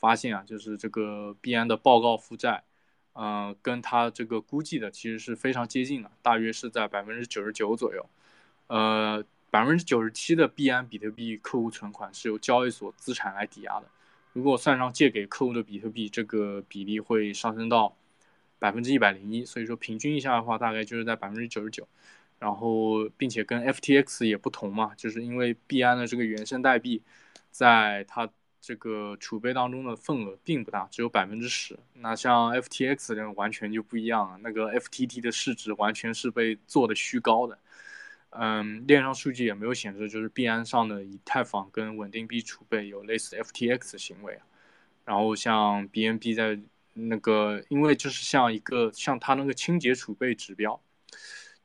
发现啊，就是这个币安的报告负债，嗯，跟它这个估计的其实是非常接近的，大约是在百分之九十九左右。呃，百分之九十七的币安比特币客户存款是由交易所资产来抵押的，如果算上借给客户的比特币，这个比例会上升到百分之一百零一。所以说平均一下的话，大概就是在百分之九十九。然后，并且跟 FTX 也不同嘛，就是因为币安的这个原生代币，在它这个储备当中的份额并不大，只有百分之十。那像 FTX 这完全就不一样了，那个 FTT 的市值完全是被做的虚高的。嗯，链上数据也没有显示，就是币安上的以太坊跟稳定币储备有类似 FTX 行为。然后像 BNB 在那个，因为就是像一个像它那个清洁储备指标。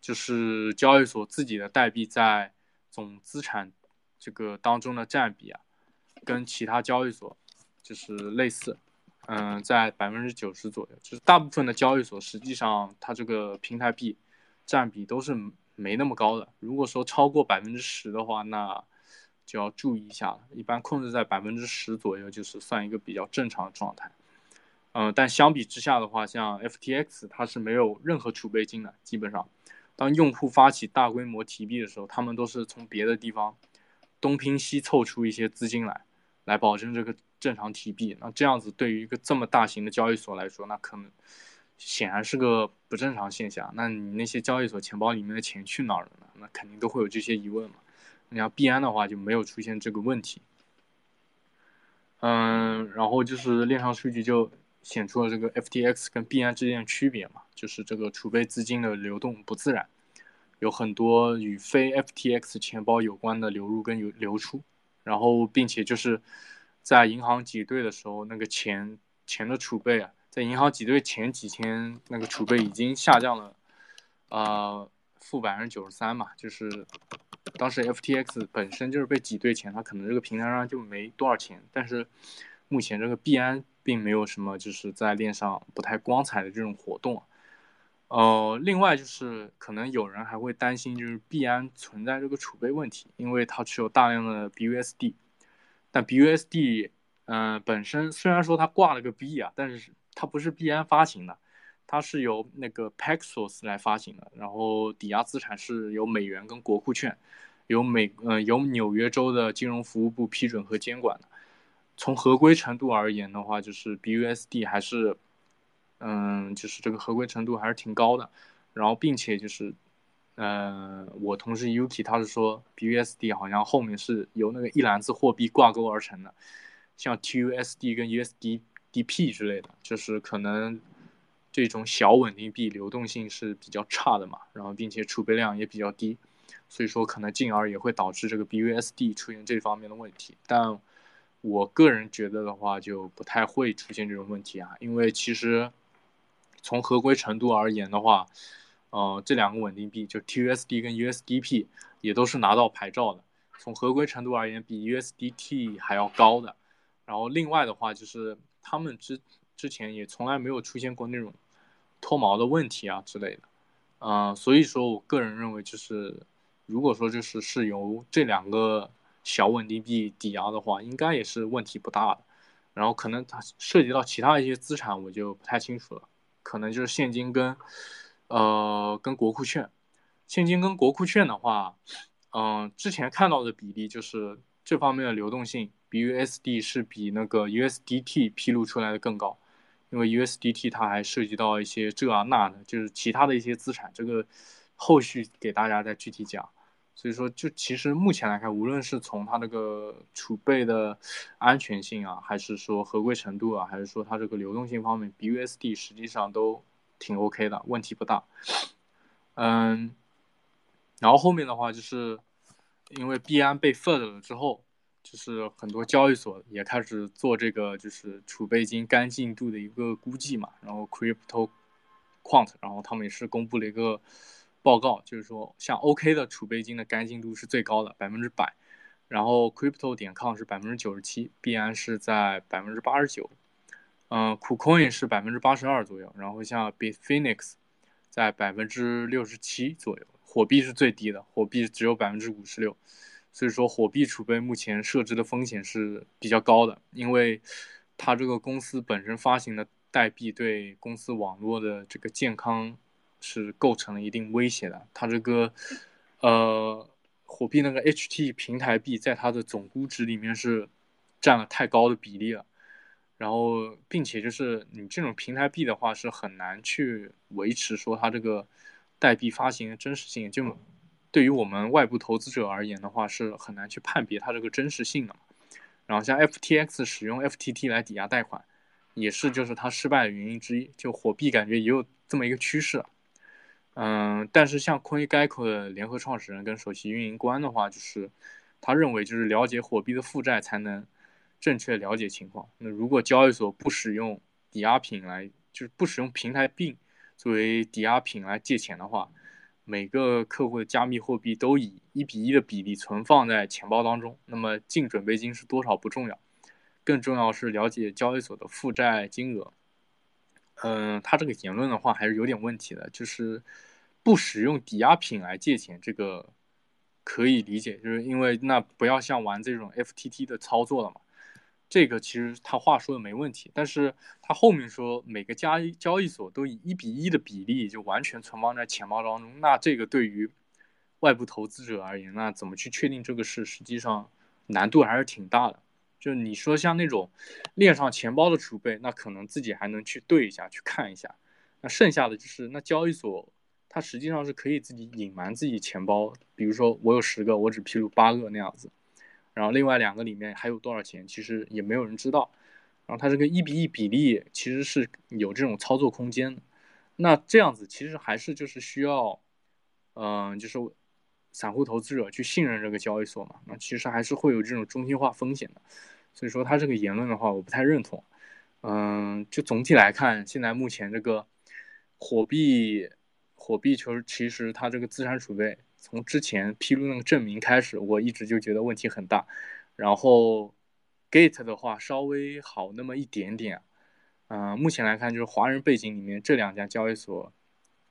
就是交易所自己的代币在总资产这个当中的占比啊，跟其他交易所就是类似，嗯，在百分之九十左右。就是大部分的交易所实际上它这个平台币占比都是没那么高的。如果说超过百分之十的话，那就要注意一下了。一般控制在百分之十左右，就是算一个比较正常的状态。嗯，但相比之下的话，像 FTX 它是没有任何储备金的，基本上。当用户发起大规模提币的时候，他们都是从别的地方东拼西凑出一些资金来，来保证这个正常提币。那这样子对于一个这么大型的交易所来说，那可能显然是个不正常现象。那你那些交易所钱包里面的钱去哪儿了呢？那肯定都会有这些疑问嘛。你要币安的话就没有出现这个问题。嗯，然后就是链上数据就。显出了这个 FTX 跟币安之间的区别嘛，就是这个储备资金的流动不自然，有很多与非 FTX 钱包有关的流入跟流流出，然后并且就是在银行挤兑的时候，那个钱钱的储备啊，在银行挤兑前几天那个储备已经下降了，呃，负百分之九十三嘛，就是当时 FTX 本身就是被挤兑前，它可能这个平台上就没多少钱，但是目前这个币安。并没有什么就是在链上不太光彩的这种活动，呃，另外就是可能有人还会担心，就是币安存在这个储备问题，因为它持有大量的 BUSD，但 BUSD，嗯，本身虽然说它挂了个币啊，但是它不是币安发行的，它是由那个 Paxos 来发行的，然后抵押资产是由美元跟国库券，由美，嗯，由纽约州的金融服务部批准和监管的。从合规程度而言的话，就是 BUSD 还是，嗯，就是这个合规程度还是挺高的。然后，并且就是，嗯，我同事 Yuki 他是说 BUSD 好像后面是由那个一篮子货币挂钩而成的，像 TUSD 跟 USDDP 之类的，就是可能这种小稳定币流动性是比较差的嘛，然后并且储备量也比较低，所以说可能进而也会导致这个 BUSD 出现这方面的问题，但。我个人觉得的话，就不太会出现这种问题啊，因为其实从合规程度而言的话，呃，这两个稳定币就 TUSD 跟 USDP 也都是拿到牌照的，从合规程度而言比 USDT 还要高的。然后另外的话，就是他们之之前也从来没有出现过那种脱毛的问题啊之类的，嗯，所以说我个人认为就是，如果说就是是由这两个。小稳定币抵押的话，应该也是问题不大的。然后可能它涉及到其他一些资产，我就不太清楚了。可能就是现金跟，呃，跟国库券。现金跟国库券的话，嗯，之前看到的比例就是这方面的流动性，BUSD 是比那个 USDT 披露出来的更高。因为 USDT 它还涉及到一些这啊那的，就是其他的一些资产。这个后续给大家再具体讲。所以说，就其实目前来看，无论是从它这个储备的安全性啊，还是说合规程度啊，还是说它这个流动性方面，BUSD 实际上都挺 OK 的，问题不大。嗯，然后后面的话就是，因为币安被 FUD 了之后，就是很多交易所也开始做这个就是储备金干净度的一个估计嘛，然后 Crypto Quant，然后他们也是公布了一个。报告就是说，像 OK 的储备金的干净度是最高的，百分之百。然后 Crypto 点 com 是百分之九十七，币安是在百分之八十九，嗯，KuCoin 是百分之八十二左右。然后像 Bitfinex 在百分之六十七左右，火币是最低的，火币只有百分之五十六。所以说，火币储备目前设置的风险是比较高的，因为它这个公司本身发行的代币对公司网络的这个健康是构成了一定威胁的。它这个呃火币那个 HT 平台币在它的总估值里面是占了太高的比例了。然后，并且就是你这种平台币的话，是很难去维持说它这个代币发行的真实性。就对于我们外部投资者而言的话，是很难去判别它这个真实性的。然后像 FTX 使用 FTT 来抵押贷款，也是就是它失败的原因之一。就火币感觉也有这么一个趋势。嗯，但是像 CoinGecko 的联合创始人跟首席运营官的话，就是他认为就是了解货币的负债才能。正确了解情况。那如果交易所不使用抵押品来，就是不使用平台币作为抵押品来借钱的话，每个客户的加密货币都以一比一的比例存放在钱包当中。那么净准备金是多少不重要，更重要是了解交易所的负债金额。嗯，他这个言论的话还是有点问题的，就是不使用抵押品来借钱，这个可以理解，就是因为那不要像玩这种 FTT 的操作了嘛。这个其实他话说的没问题，但是他后面说每个交易交易所都以一比一的比例就完全存放在钱包当中，那这个对于外部投资者而言，那怎么去确定这个事，实际上难度还是挺大的。就你说像那种链上钱包的储备，那可能自己还能去对一下，去看一下。那剩下的就是那交易所，它实际上是可以自己隐瞒自己钱包，比如说我有十个，我只披露八个那样子。然后另外两个里面还有多少钱，其实也没有人知道。然后它这个一比一比例其实是有这种操作空间。那这样子其实还是就是需要，嗯，就是散户投资者去信任这个交易所嘛。那其实还是会有这种中心化风险的。所以说他这个言论的话，我不太认同。嗯，就总体来看，现在目前这个火币，火币球其实它这个资产储备。从之前披露那个证明开始，我一直就觉得问题很大。然后，Gate 的话稍微好那么一点点。嗯，目前来看，就是华人背景里面这两家交易所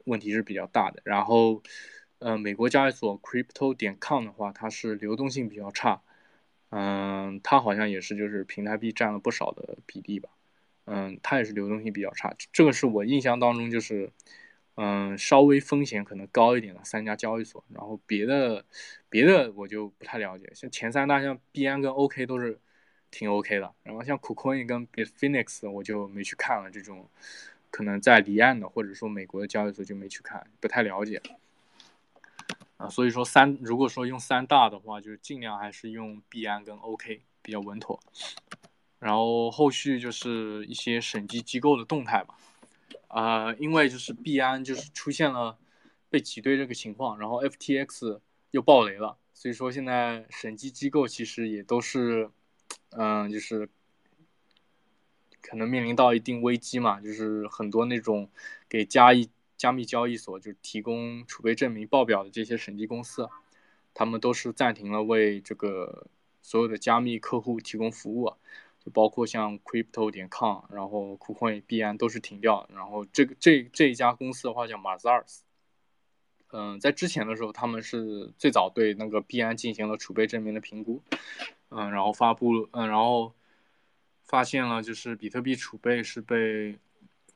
问题是比较大的。然后，呃，美国交易所 Crypto 点 com 的话，它是流动性比较差。嗯，它好像也是就是平台币占了不少的比例吧。嗯，它也是流动性比较差。这个是我印象当中就是。嗯，稍微风险可能高一点的三家交易所，然后别的别的我就不太了解。像前三大，像币安跟 OK 都是挺 OK 的，然后像 KuCoin 跟 Bitfinex 我就没去看了。这种可能在离岸的或者说美国的交易所就没去看，不太了解。啊，所以说三如果说用三大的话，就是尽量还是用币安跟 OK 比较稳妥。然后后续就是一些审计机构的动态吧。呃，因为就是币安就是出现了被挤兑这个情况，然后 FTX 又爆雷了，所以说现在审计机构其实也都是，嗯，就是可能面临到一定危机嘛，就是很多那种给加一加密交易所就提供储备证明报表的这些审计公司，他们都是暂停了为这个所有的加密客户提供服务。就包括像 Crypto 点 com，然后 KuCoin、币安都是停掉。然后这个这这一家公司的话叫 Mazars，嗯，在之前的时候他们是最早对那个币安进行了储备证明的评估，嗯，然后发布，嗯，然后发现了就是比特币储备是被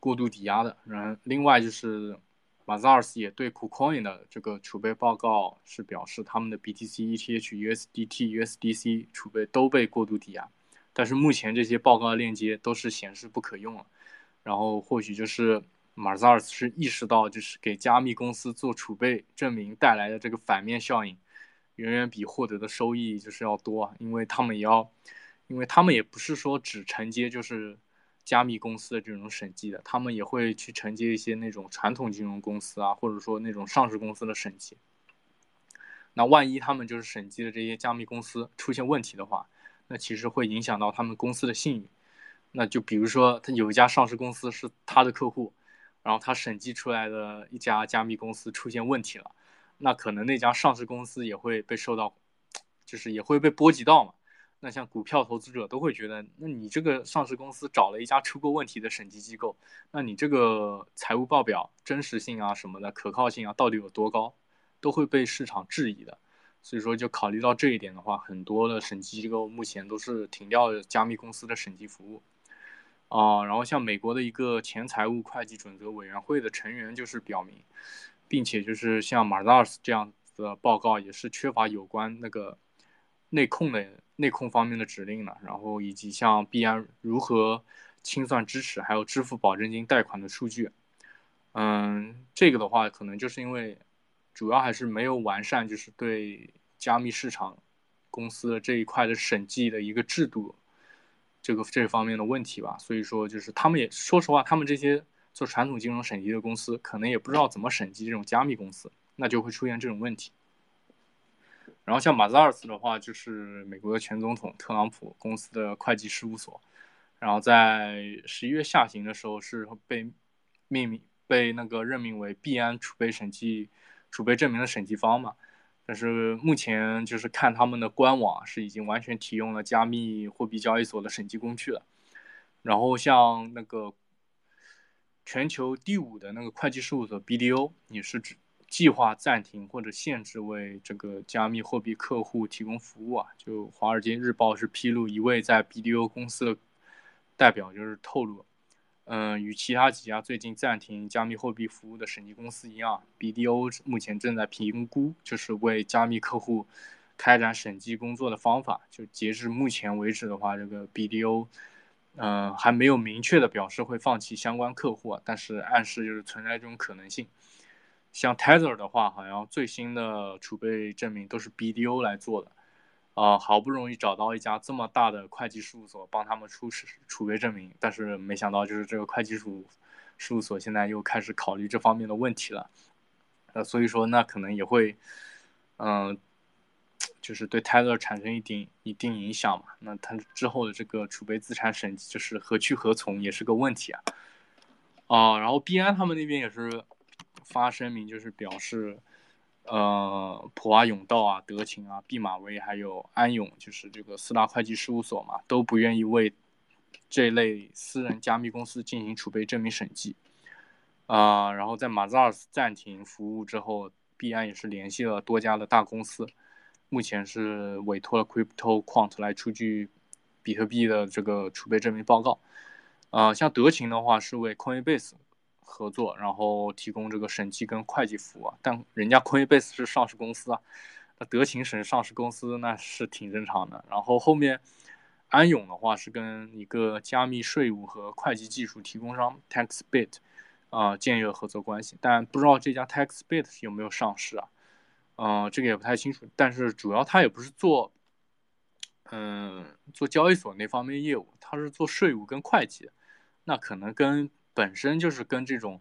过度抵押的。然后另外就是马扎尔斯也对 KuCoin 的这个储备报告是表示他们的 BTC、ETH、USDT、USDC 储备都被过度抵押。但是目前这些报告的链接都是显示不可用了，然后或许就是马扎尔斯是意识到，就是给加密公司做储备证明带来的这个反面效应，远远比获得的收益就是要多，因为他们也要，因为他们也不是说只承接就是加密公司的这种审计的，他们也会去承接一些那种传统金融公司啊，或者说那种上市公司的审计。那万一他们就是审计的这些加密公司出现问题的话，那其实会影响到他们公司的信誉，那就比如说他有一家上市公司是他的客户，然后他审计出来的一家加密公司出现问题了，那可能那家上市公司也会被受到，就是也会被波及到嘛。那像股票投资者都会觉得，那你这个上市公司找了一家出过问题的审计机构，那你这个财务报表真实性啊什么的可靠性啊到底有多高，都会被市场质疑的。所以说，就考虑到这一点的话，很多的审计机构目前都是停掉加密公司的审计服务。啊，然后像美国的一个前财务会计准则委员会的成员就是表明，并且就是像 Mazars 这样的报告也是缺乏有关那个内控的内控方面的指令呢，然后以及像币安如何清算支持还有支付保证金贷款的数据，嗯，这个的话可能就是因为主要还是没有完善，就是对加密市场公司的这一块的审计的一个制度。这个这方面的问题吧，所以说就是他们也说实话，他们这些做传统金融审计的公司，可能也不知道怎么审计这种加密公司，那就会出现这种问题。然后像马扎尔斯的话，就是美国的前总统特朗普公司的会计事务所，然后在十一月下旬的时候是被命名被那个任命为币安储备审计储备证明的审计方嘛。但是目前就是看他们的官网是已经完全提用了加密货币交易所的审计工具了。然后像那个全球第五的那个会计事务所 BDO 也是指计划暂停或者限制为这个加密货币客户提供服务啊。就《华尔街日报》是披露一位在 BDO 公司的代表就是透露。嗯，与其他几家最近暂停加密货币服务的审计公司一样，BDO 目前正在评估，就是为加密客户开展审计工作的方法。就截至目前为止的话，这个 BDO，嗯，还没有明确的表示会放弃相关客户啊，但是暗示就是存在这种可能性。像 Tether 的话，好像最新的储备证明都是 BDO 来做的。啊，好不容易找到一家这么大的会计事务所帮他们出示储备证明，但是没想到就是这个会计事务事务所现在又开始考虑这方面的问题了，呃，所以说那可能也会，嗯，就是对泰勒产生一定一定影响嘛。那他之后的这个储备资产审计就是何去何从也是个问题啊。啊，然后 B 安他们那边也是发声明，就是表示。呃，普华永道啊、德勤啊、毕马威还有安永，就是这个四大会计事务所嘛，都不愿意为这类私人加密公司进行储备证明审计。啊，然后在马扎尔斯暂停服务之后，币安也是联系了多家的大公司，目前是委托了 Crypto Quant 来出具比特币的这个储备证明报告。啊，像德勤的话是为 Coinbase。合作，然后提供这个审计跟会计服务，但人家 Coinbase 是上市公司啊，那德勤审上市公司那是挺正常的。然后后面安永的话是跟一个加密税务和会计技术提供商 TaxBit 啊建立了合作关系，但不知道这家 TaxBit 有没有上市啊？嗯，这个也不太清楚。但是主要他也不是做，嗯，做交易所那方面业务，他是做税务跟会计，那可能跟。本身就是跟这种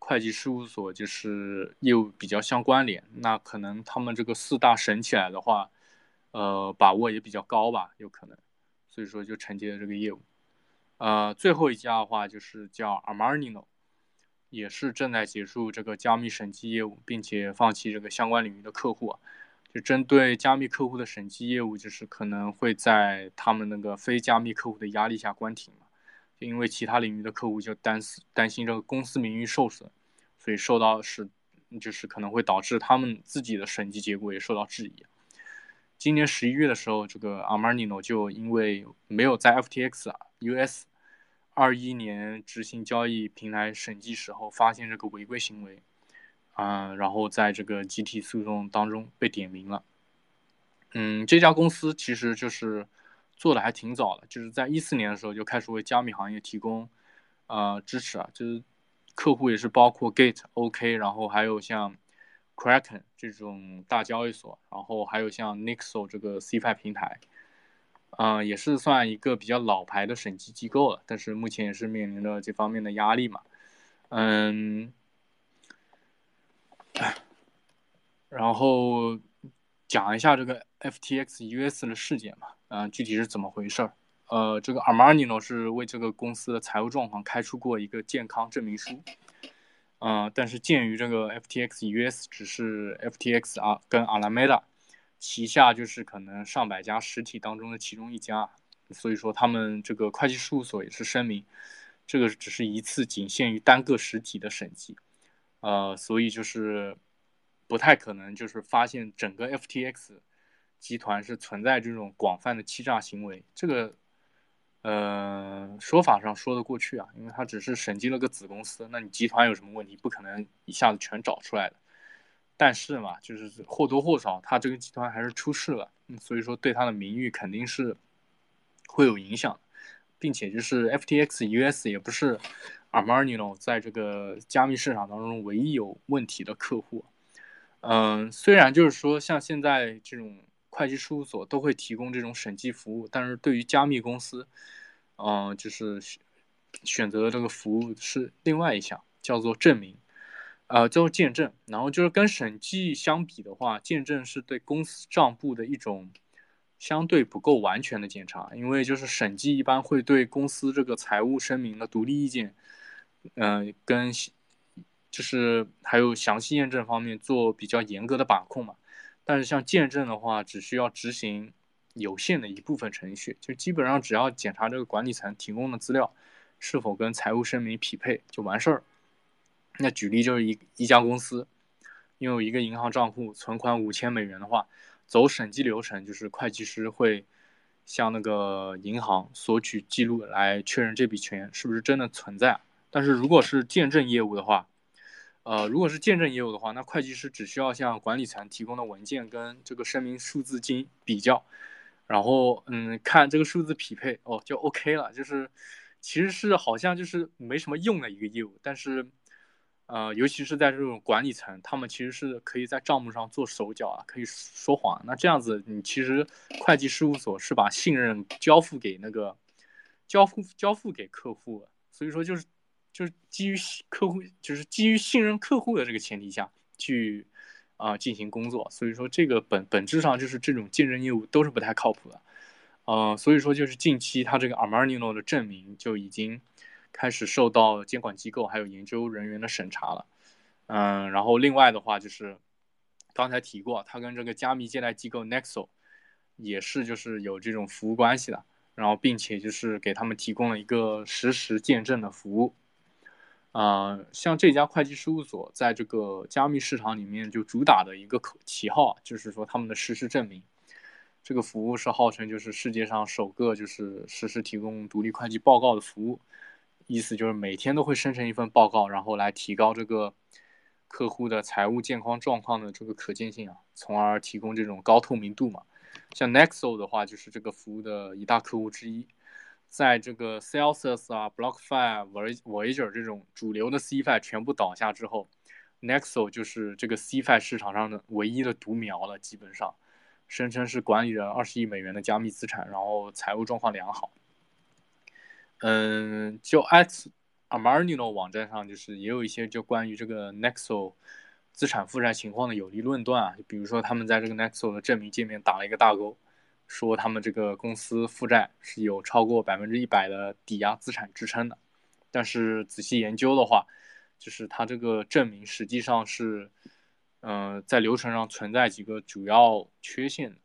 会计事务所就是业务比较相关联，那可能他们这个四大审起来的话，呃，把握也比较高吧，有可能，所以说就承接了这个业务。呃，最后一家的话就是叫 Armanino，也是正在结束这个加密审计业务，并且放弃这个相关领域的客户，啊就针对加密客户的审计业务，就是可能会在他们那个非加密客户的压力下关停嘛。就因为其他领域的客户就担担心这个公司名誉受损，所以受到是就是可能会导致他们自己的审计结果也受到质疑。今年十一月的时候，这个 Armanino 就因为没有在 FTX US 二一年执行交易平台审计时候发现这个违规行为，啊，然后在这个集体诉讼当中被点名了。嗯，这家公司其实就是。做的还挺早的，就是在一四年的时候就开始为加密行业提供，呃，支持啊，就是客户也是包括 Gate、OK，然后还有像 Kraken 这种大交易所，然后还有像 Nixo 这个 CFI 平台，嗯，也是算一个比较老牌的审计机构了，但是目前也是面临着这方面的压力嘛，嗯，然后讲一下这个 FTX US 的事件嘛。嗯，具体是怎么回事儿？呃，这个 Armani 呢是为这个公司的财务状况开出过一个健康证明书。嗯，但是鉴于这个 FTX US 只是 FTX 啊跟 Alameda 旗下就是可能上百家实体当中的其中一家，所以说他们这个会计事务所也是声明，这个只是一次仅限于单个实体的审计。呃，所以就是不太可能就是发现整个 FTX。集团是存在这种广泛的欺诈行为，这个，呃，说法上说得过去啊，因为它只是审计了个子公司，那你集团有什么问题，不可能一下子全找出来的。但是嘛，就是或多或少，它这个集团还是出事了，所以说对它的名誉肯定是会有影响，并且就是 FTX US 也不是 Armanino 在这个加密市场当中唯一有问题的客户。嗯，虽然就是说像现在这种。会计事务所都会提供这种审计服务，但是对于加密公司，嗯，就是选择的这个服务是另外一项，叫做证明，呃，叫做见证。然后就是跟审计相比的话，见证是对公司账簿的一种相对不够完全的检查，因为就是审计一般会对公司这个财务声明的独立意见，嗯，跟就是还有详细验证方面做比较严格的把控嘛。但是像见证的话，只需要执行有限的一部分程序，就基本上只要检查这个管理层提供的资料是否跟财务声明匹配就完事儿。那举例就是一一家公司拥有一个银行账户，存款五千美元的话，走审计流程就是会计师会向那个银行索取记录来确认这笔钱是不是真的存在。但是如果是见证业务的话，呃，如果是见证业务的话，那会计师只需要向管理层提供的文件跟这个声明数字进行比较，然后嗯，看这个数字匹配哦，就 OK 了。就是其实是好像就是没什么用的一个业务，但是呃，尤其是在这种管理层，他们其实是可以在账目上做手脚啊，可以说谎。那这样子，你其实会计事务所是把信任交付给那个交付交付给客户，所以说就是。就是基于客户，就是基于信任客户的这个前提下去啊进行工作，所以说这个本本质上就是这种见证业务都是不太靠谱的，呃，所以说就是近期他这个 Armanino 的证明就已经开始受到监管机构还有研究人员的审查了，嗯，然后另外的话就是刚才提过，他跟这个加密借贷机构 Nexo 也是就是有这种服务关系的，然后并且就是给他们提供了一个实时见证的服务。啊，像这家会计事务所在这个加密市场里面就主打的一个口旗号，就是说他们的实时证明，这个服务是号称就是世界上首个就是实时提供独立会计报告的服务，意思就是每天都会生成一份报告，然后来提高这个客户的财务健康状况的这个可见性啊，从而提供这种高透明度嘛。像 Nexo 的话，就是这个服务的一大客户之一。在这个 Celsius 啊、BlockFi、Voyager 这种主流的 CFI 全部倒下之后，Nexo 就是这个 CFI 市场上的唯一的独苗了。基本上，声称是管理着二十亿美元的加密资产，然后财务状况良好。嗯，就 At Armanino 网站上就是也有一些就关于这个 Nexo 资产负债情况的有力论断啊，比如说他们在这个 Nexo 的证明界面打了一个大勾。说他们这个公司负债是有超过百分之一百的抵押资产支撑的，但是仔细研究的话，就是它这个证明实际上是，嗯，在流程上存在几个主要缺陷，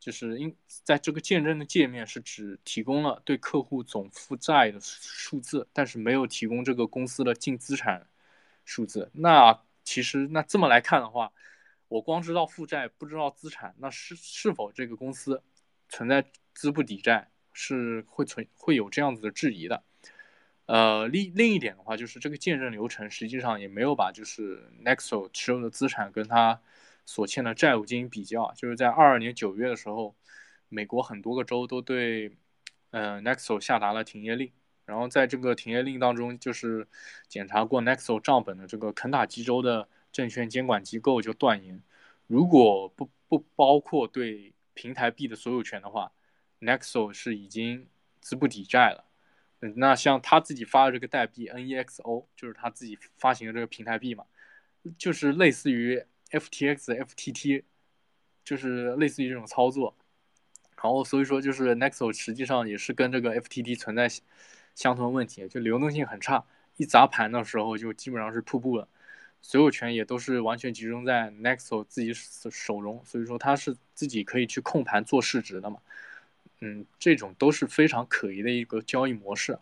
就是因在这个见证的界面是只提供了对客户总负债的数字，但是没有提供这个公司的净资产数字。那其实那这么来看的话，我光知道负债不知道资产，那是是否这个公司？存在资不抵债是会存会有这样子的质疑的，呃，另另一点的话就是这个见证流程实际上也没有把就是 Nexo 持有的资产跟他所欠的债务进行比较，就是在二二年九月的时候，美国很多个州都对呃 Nexo 下达了停业令，然后在这个停业令当中，就是检查过 Nexo 账本的这个肯塔基州的证券监管机构就断言，如果不不包括对平台币的所有权的话，Nexo 是已经资不抵债了。那像他自己发的这个代币 NEXO，就是他自己发行的这个平台币嘛，就是类似于 FTX、FTT，就是类似于这种操作。然后所以说，就是 Nexo 实际上也是跟这个 FTT 存在相同问题，就流动性很差，一砸盘的时候就基本上是瀑布了。所有权也都是完全集中在 Nexo 自己手手中，所以说它是自己可以去控盘做市值的嘛，嗯，这种都是非常可疑的一个交易模式。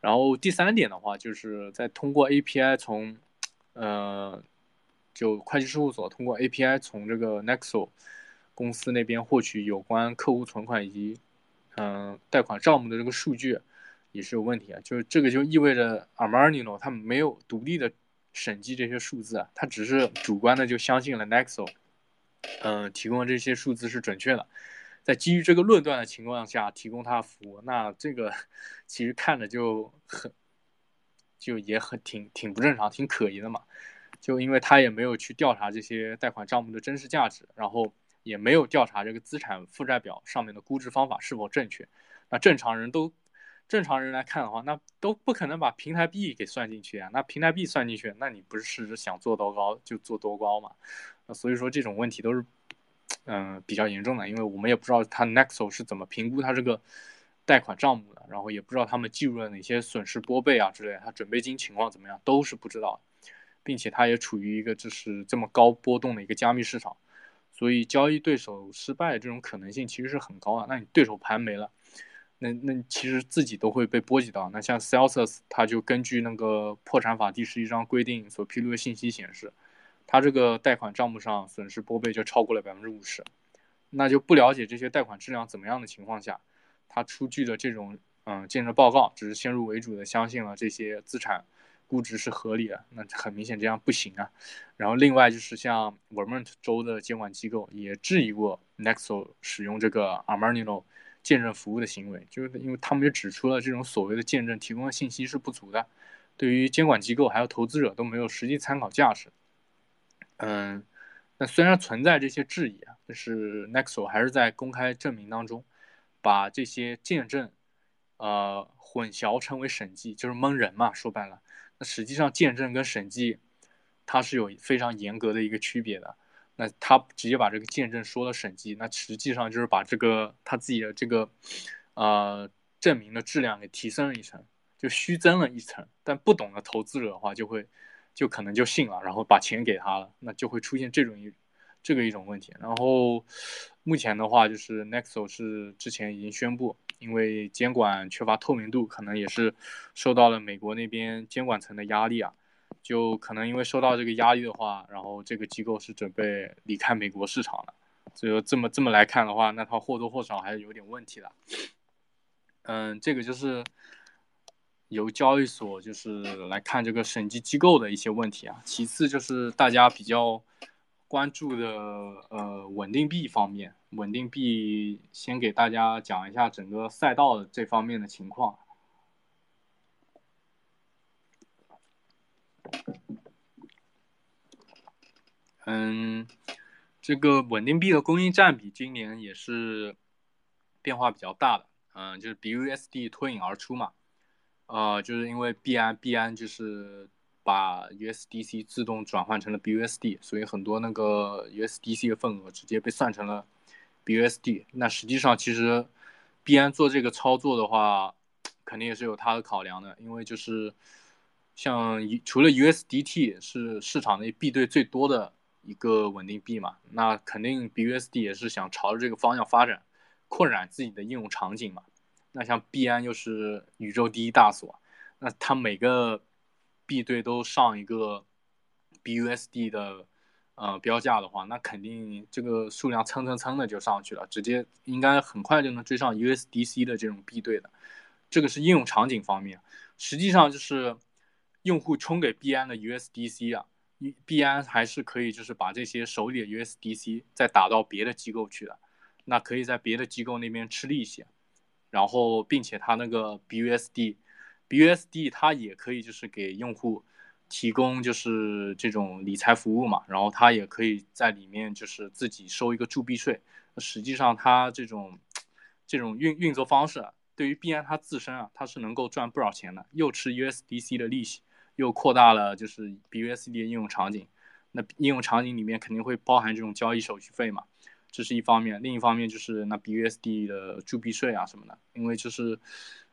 然后第三点的话，就是在通过 API 从，呃，就会计事务所通过 API 从这个 Nexo 公司那边获取有关客户存款以及嗯，贷款账目的这个数据也是有问题啊。就是这个就意味着 Armanino 他没有独立的审计这些数字，他只是主观的就相信了 Nexo，嗯，提供这些数字是准确的。在基于这个论断的情况下提供他的服务，那这个 其实看着就很，就也很挺挺不正常、挺可疑的嘛。就因为他也没有去调查这些贷款账目的真实价值，然后也没有调查这个资产负债表上面的估值方法是否正确。那正常人都正常人来看的话，那都不可能把平台币给算进去啊。那平台币算进去，那你不是想做多高就做多高嘛？那所以说这种问题都是。嗯，比较严重的，因为我们也不知道他 Nexo 是怎么评估他这个贷款账目的，然后也不知道他们计入了哪些损失拨备啊之类，他准备金情况怎么样，都是不知道，并且他也处于一个就是这么高波动的一个加密市场，所以交易对手失败这种可能性其实是很高的。那你对手盘没了，那那其实自己都会被波及到。那像 Celsius，他就根据那个破产法第十一章规定所披露的信息显示。他这个贷款账目上损失拨备就超过了百分之五十，那就不了解这些贷款质量怎么样的情况下，他出具的这种嗯建设报告，只是先入为主的相信了这些资产估值是合理的，那很明显这样不行啊。然后另外就是像 Vermont 州的监管机构也质疑过 Nexo 使用这个 Armanino 见证服务的行为，就是因为他们也指出了这种所谓的见证提供的信息是不足的，对于监管机构还有投资者都没有实际参考价值。嗯，那虽然存在这些质疑啊，但是 Nexo 还是在公开证明当中，把这些见证，呃，混淆成为审计，就是蒙人嘛。说白了，那实际上见证跟审计，它是有非常严格的一个区别的。那他直接把这个见证说了审计，那实际上就是把这个他自己的这个，呃，证明的质量给提升了一层，就虚增了一层。但不懂的投资者的话，就会。就可能就信了，然后把钱给他了，那就会出现这种一这个一种问题。然后目前的话，就是 Nexo 是之前已经宣布，因为监管缺乏透明度，可能也是受到了美国那边监管层的压力啊。就可能因为受到这个压力的话，然后这个机构是准备离开美国市场的。所以这么这么来看的话，那它或多或少还是有点问题的。嗯，这个就是。由交易所就是来看这个审计机构的一些问题啊，其次就是大家比较关注的呃稳定币方面，稳定币先给大家讲一下整个赛道的这方面的情况。嗯，这个稳定币的供应占比今年也是变化比较大的，嗯，就是 BUSD 脱颖而出嘛。呃，就是因为币安币安就是把 USDC 自动转换成了 BUSD，所以很多那个 USDC 的份额直接被算成了 BUSD。那实际上其实币安做这个操作的话，肯定也是有它的考量的，因为就是像除了 USDT 是市场内币对最多的一个稳定币嘛，那肯定 BUSD 也是想朝着这个方向发展，扩展自己的应用场景嘛。那像币安又是宇宙第一大锁，那它每个币对都上一个 BUSD 的呃标价的话，那肯定这个数量蹭蹭蹭的就上去了，直接应该很快就能追上 USDC 的这种币对的。这个是应用场景方面，实际上就是用户充给币安的 USDC 啊，币安还是可以就是把这些手里的 USDC 再打到别的机构去的，那可以在别的机构那边吃利息。然后，并且它那个 BUSD，BUSD 它也可以就是给用户提供就是这种理财服务嘛，然后它也可以在里面就是自己收一个铸币税。实际上，它这种这种运运作方式，对于币安它自身啊，它是能够赚不少钱的，又吃 USDC 的利息，又扩大了就是 BUSD 的应用场景。那应用场景里面肯定会包含这种交易手续费嘛。这是一方面，另一方面就是那 BUSD 的铸币税啊什么的，因为就是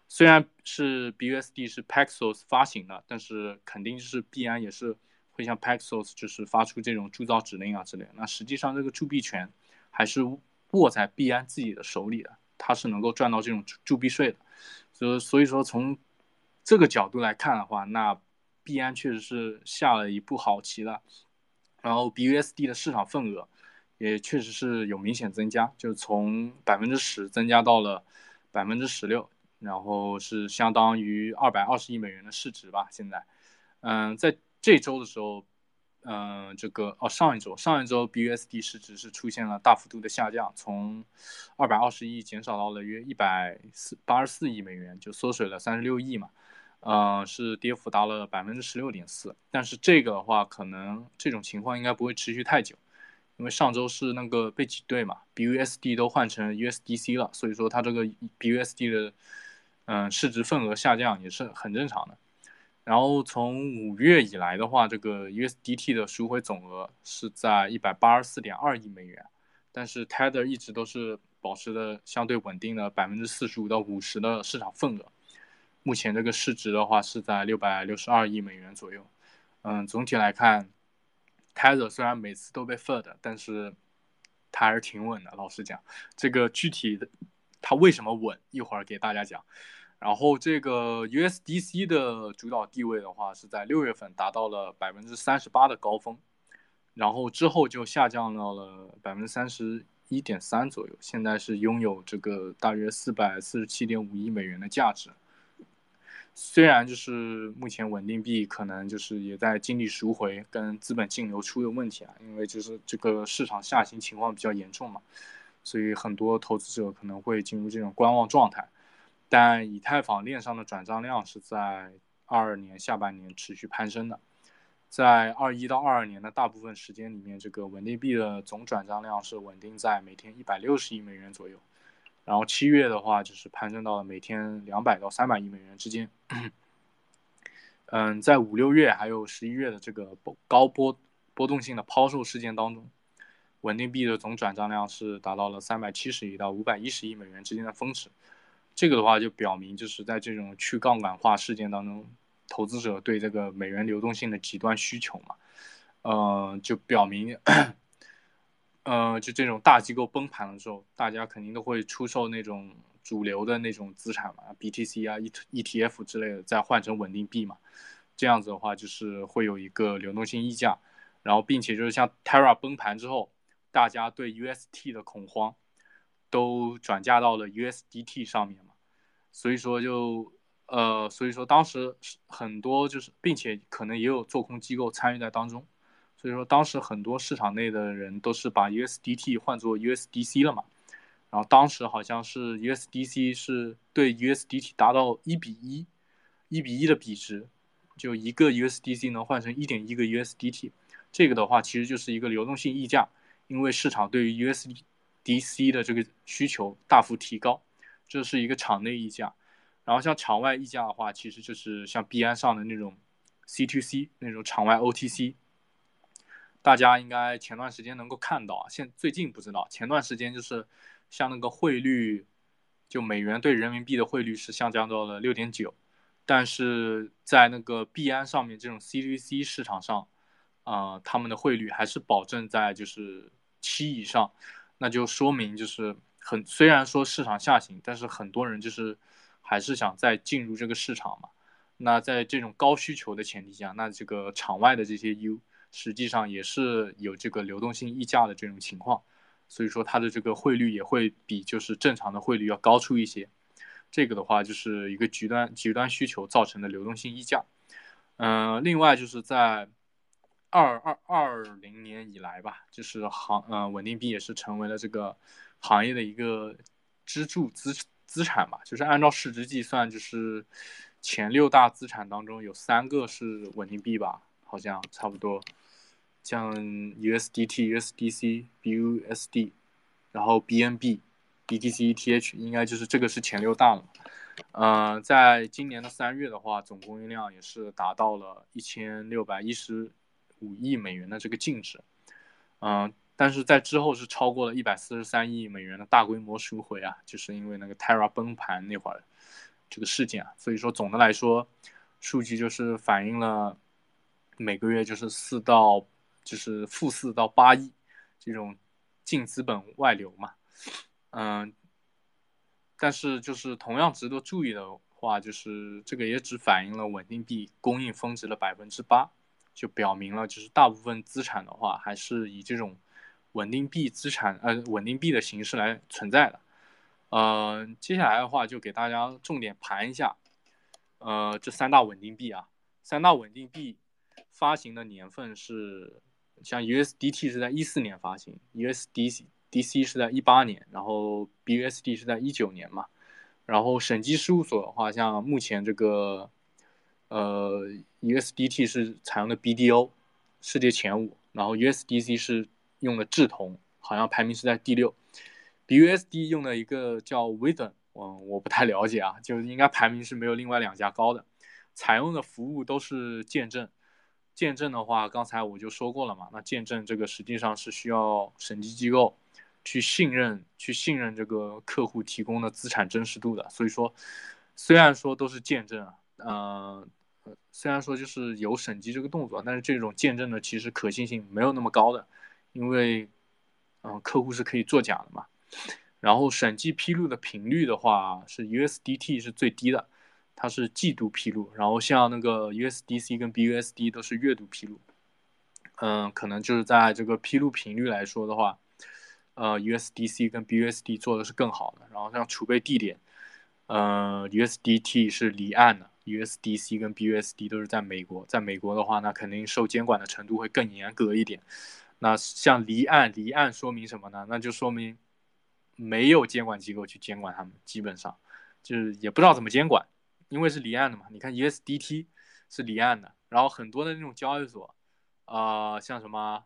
虽然是 BUSD 是 Paxos 发行的，但是肯定就是币安也是会向 Paxos 就是发出这种铸造指令啊之类。那实际上这个铸币权还是握在币安自己的手里的，它是能够赚到这种铸币税的。所所以说从这个角度来看的话，那币安确实是下了一步好棋了。然后 BUSD 的市场份额。也确实是有明显增加，就从百分之十增加到了百分之十六，然后是相当于二百二十亿美元的市值吧。现在，嗯，在这周的时候，嗯，这个哦，上一周上一周 BUSD 市值是出现了大幅度的下降，从二百二十亿减少到了约一百四八十四亿美元，就缩水了三十六亿嘛。嗯，是跌幅达了百分之十六点四，但是这个的话，可能这种情况应该不会持续太久，因为上周是那个被挤兑嘛，BUSD 都换成 USDC 了，所以说它这个 BUSD 的嗯市值份额下降也是很正常的。然后从五月以来的话，这个 USDT 的赎回总额是在一百八十四点二亿美元，但是 Tether 一直都是保持的相对稳定的百分之四十五到五十的市场份额。目前这个市值的话是在六百六十二亿美元左右。嗯，总体来看，Tether 虽然每次都被 FUD，但是它还是挺稳的。老实讲，这个具体的它为什么稳，一会儿给大家讲。然后这个 USDC 的主导地位的话是在六月份达到了百分之三十八的高峰，然后之后就下降到了百分之三十一点三左右。现在是拥有这个大约四百四十七点五亿美元的价值。虽然就是目前稳定币可能就是也在经历赎回跟资本净流出的问题啊，因为就是这个市场下行情况比较严重嘛，所以很多投资者可能会进入这种观望状态。但以太坊链上的转账量是在二二年下半年持续攀升的，在二一到二二年的大部分时间里面，这个稳定币的总转账量是稳定在每天一百六十亿美元左右。然后七月的话，就是攀升到了每天两百到三百亿美元之间。嗯，在五六月还有十一月的这个高波波动性的抛售事件当中，稳定币的总转账量是达到了三百七十亿到五百一十亿美元之间的峰值。这个的话就表明，就是在这种去杠杆化事件当中，投资者对这个美元流动性的极端需求嘛，呃，就表明。呃，就这种大机构崩盘的时候，大家肯定都会出售那种主流的那种资产嘛，BTC 啊、E ETF 之类的，再换成稳定币嘛。这样子的话，就是会有一个流动性溢价，然后并且就是像 Terra 崩盘之后，大家对 UST 的恐慌都转嫁到了 USDT 上面嘛。所以说就呃，所以说当时很多就是，并且可能也有做空机构参与在当中。所以说，当时很多市场内的人都是把 USDT 换作 USDC 了嘛，然后当时好像是 USDC 是对 USDT 达到一比一，一比一的比值，就一个 USDC 能换成一点一个 USDT，这个的话其实就是一个流动性溢价，因为市场对于 USDC 的这个需求大幅提高，这是一个场内溢价，然后像场外溢价的话，其实就是像币安上的那种 C2C 那种场外 OTC。大家应该前段时间能够看到啊，现最近不知道。前段时间就是像那个汇率，就美元对人民币的汇率是下降到了六点九，但是在那个币安上面这种 CDC 市场上，啊，他们的汇率还是保证在就是七以上，那就说明就是很虽然说市场下行，但是很多人就是还是想再进入这个市场嘛。那在这种高需求的前提下，那这个场外的这些 U。实际上也是有这个流动性溢价的这种情况，所以说它的这个汇率也会比就是正常的汇率要高出一些。这个的话就是一个极端极端需求造成的流动性溢价。嗯，另外就是在二二二零年以来吧，就是行呃稳定币也是成为了这个行业的一个支柱资资产吧，就是按照市值计算，就是前六大资产当中有三个是稳定币吧，好像差不多。像 USDT、USDC、BUSD，然后 BNB、BTC、ETH，应该就是这个是前六大了。嗯，在今年的三月的话，总供应量也是达到了一千六百一十五亿美元的这个净值。嗯，但是在之后是超过了一百四十三亿美元的大规模赎回啊，就是因为那个 Terra 崩盘那会儿这个事件啊。所以说总的来说，数据就是反映了每个月就是四到。就是负四到八亿这种净资本外流嘛，嗯，但是就是同样值得注意的话，就是这个也只反映了稳定币供应峰值的百分之八，就表明了就是大部分资产的话还是以这种稳定币资产呃稳定币的形式来存在的，呃，接下来的话就给大家重点盘一下，呃，这三大稳定币啊，三大稳定币发行的年份是，像 USDT 是在一四年发行，USDC DC 是在一八年，然后 BUSD 是在一九年嘛，然后审计事务所的话，像目前这个，呃，USDT 是采用的 BDO，世界前五，然后 USDC 是用的智同，好像排名是在第六。BUSD 用的一个叫 Wisdom，嗯，我不太了解啊，就是应该排名是没有另外两家高的。采用的服务都是见证，见证的话，刚才我就说过了嘛。那见证这个实际上是需要审计机构去信任，去信任这个客户提供的资产真实度的。所以说，虽然说都是见证啊，嗯，虽然说就是有审计这个动作，但是这种见证的其实可信性没有那么高的，因为，嗯，客户是可以作假的嘛。然后审计披露的频率的话，是 USDT 是最低的，它是季度披露。然后像那个 USDC 跟 BUSD 都是月度披露。嗯，可能就是在这个披露频率来说的话，呃，USDC 跟 BUSD 做的是更好的。然后像储备地点，呃，USDT 是离岸的，USDC 跟 BUSD 都是在美国。在美国的话，那肯定受监管的程度会更严格一点。那像离岸，离岸说明什么呢？那就说明。没有监管机构去监管他们，基本上就是也不知道怎么监管，因为是离岸的嘛。你看 USDT 是离岸的，然后很多的那种交易所，啊，像什么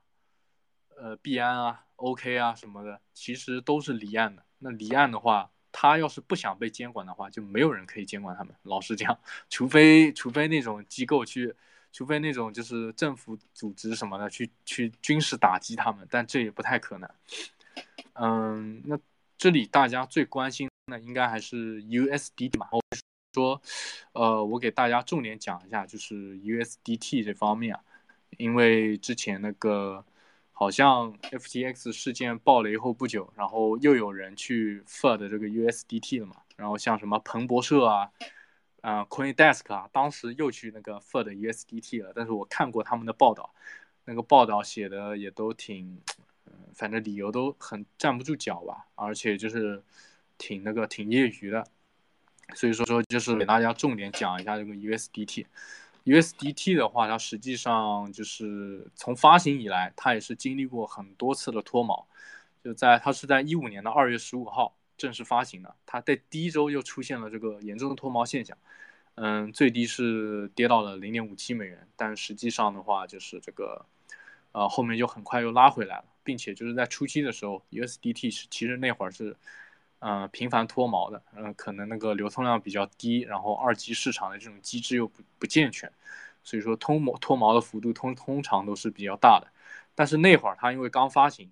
呃币安啊、OK 啊什么的，其实都是离岸的。那离岸的话，他要是不想被监管的话，就没有人可以监管他们。老实讲，除非除非那种机构去，除非那种就是政府组织什么的去去军事打击他们，但这也不太可能。嗯，那。这里大家最关心的应该还是 USDT 嘛，说，呃，我给大家重点讲一下，就是 USDT 这方面，因为之前那个好像 FTX 事件爆雷后不久，然后又有人去 FUD 这个 USDT 了嘛，然后像什么彭博社啊，啊 CoinDesk 啊，当时又去那个 FUD USDT 了，但是我看过他们的报道，那个报道写的也都挺。反正理由都很站不住脚吧，而且就是挺那个挺业余的，所以说说就是给大家重点讲一下这个 USDT。USDT 的话，它实际上就是从发行以来，它也是经历过很多次的脱锚。就在它是在一五年的二月十五号正式发行的，它在第一周又出现了这个严重的脱锚现象，嗯，最低是跌到了零点五七美元，但实际上的话就是这个，呃，后面就很快又拉回来了。并且就是在初期的时候，USDT 是其实那会儿是，呃，频繁脱毛的，嗯，可能那个流通量比较低，然后二级市场的这种机制又不不健全，所以说脱毛脱毛的幅度通通常都是比较大的。但是那会儿它因为刚发行，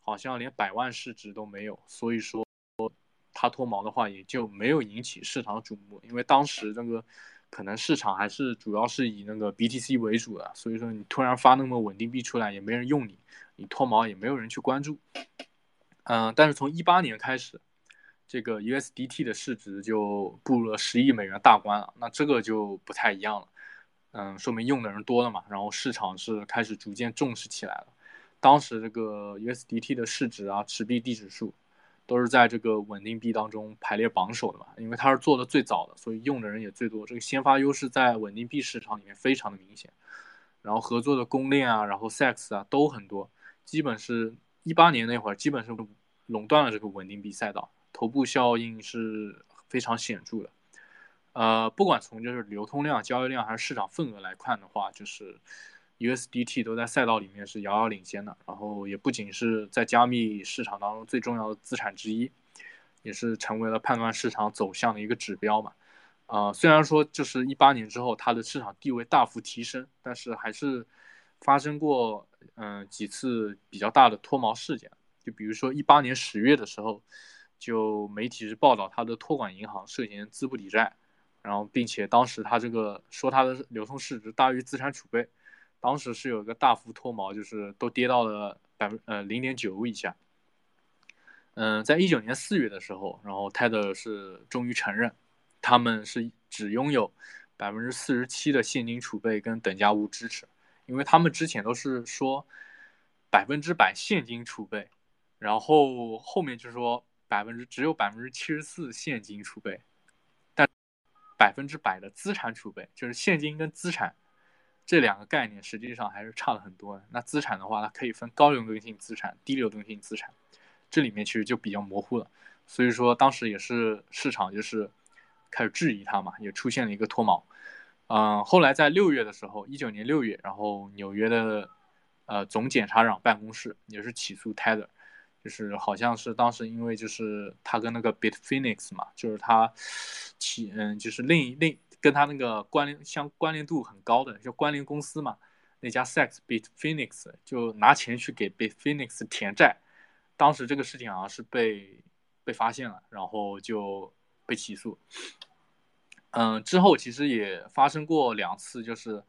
好像连百万市值都没有，所以说它脱毛的话也就没有引起市场瞩目，因为当时那个。可能市场还是主要是以那个 BTC 为主的，所以说你突然发那么稳定币出来，也没人用你，你脱毛也没有人去关注。嗯，但是从一八年开始，这个 USDT 的市值就步入了十亿美元大关了，那这个就不太一样了。嗯，说明用的人多了嘛，然后市场是开始逐渐重视起来了。当时这个 USDT 的市值啊，持币地指数。都是在这个稳定币当中排列榜首的嘛，因为它是做的最早的，所以用的人也最多。这个先发优势在稳定币市场里面非常的明显。然后合作的公链啊，然后 SEX 啊都很多，基本是一八年那会儿，基本是垄断了这个稳定币赛道，头部效应是非常显著的。呃，不管从就是流通量、交易量还是市场份额来看的话，就是。USDT 都在赛道里面是遥遥领先的，然后也不仅是在加密市场当中最重要的资产之一，也是成为了判断市场走向的一个指标嘛。啊，虽然说就是一八年之后它的市场地位大幅提升，但是还是发生过嗯几次比较大的脱毛事件。就比如说一八年十月的时候，就媒体是报道它的托管银行涉嫌资不抵债，然后并且当时它这个说它的流通市值大于资产储备。当时是有一个大幅脱锚，就是都跌到了百分呃零点九以下。嗯，在一九年四月的时候，然后泰德是终于承认，他们是只拥有百分之四十七的现金储备跟等价物支持，因为他们之前都是说百分之百现金储备，然后后面就是说百分之只有百分之七十四现金储备，但百分之百的资产储备，就是现金跟资产这两个概念实际上还是差了很多的。那资产的话，它可以分高流动性资产、低流动性资产，这里面其实就比较模糊了。所以说当时也是市场就是开始质疑它嘛，也出现了一个脱锚。嗯，后来在六月的时候，一九年六月，然后纽约的呃总检察长办公室也是起诉 Tether，就是好像是当时因为就是他跟那个 Bitfinex 嘛，就是他起嗯就是另另跟他那个关联相关联度很高的就关联公司嘛，那家 Sex Bitfinex 就拿钱去给 Bitfinex 填债，当时这个事情好像是被被发现了，然后就被起诉。嗯，之后其实也发生过两次，就是，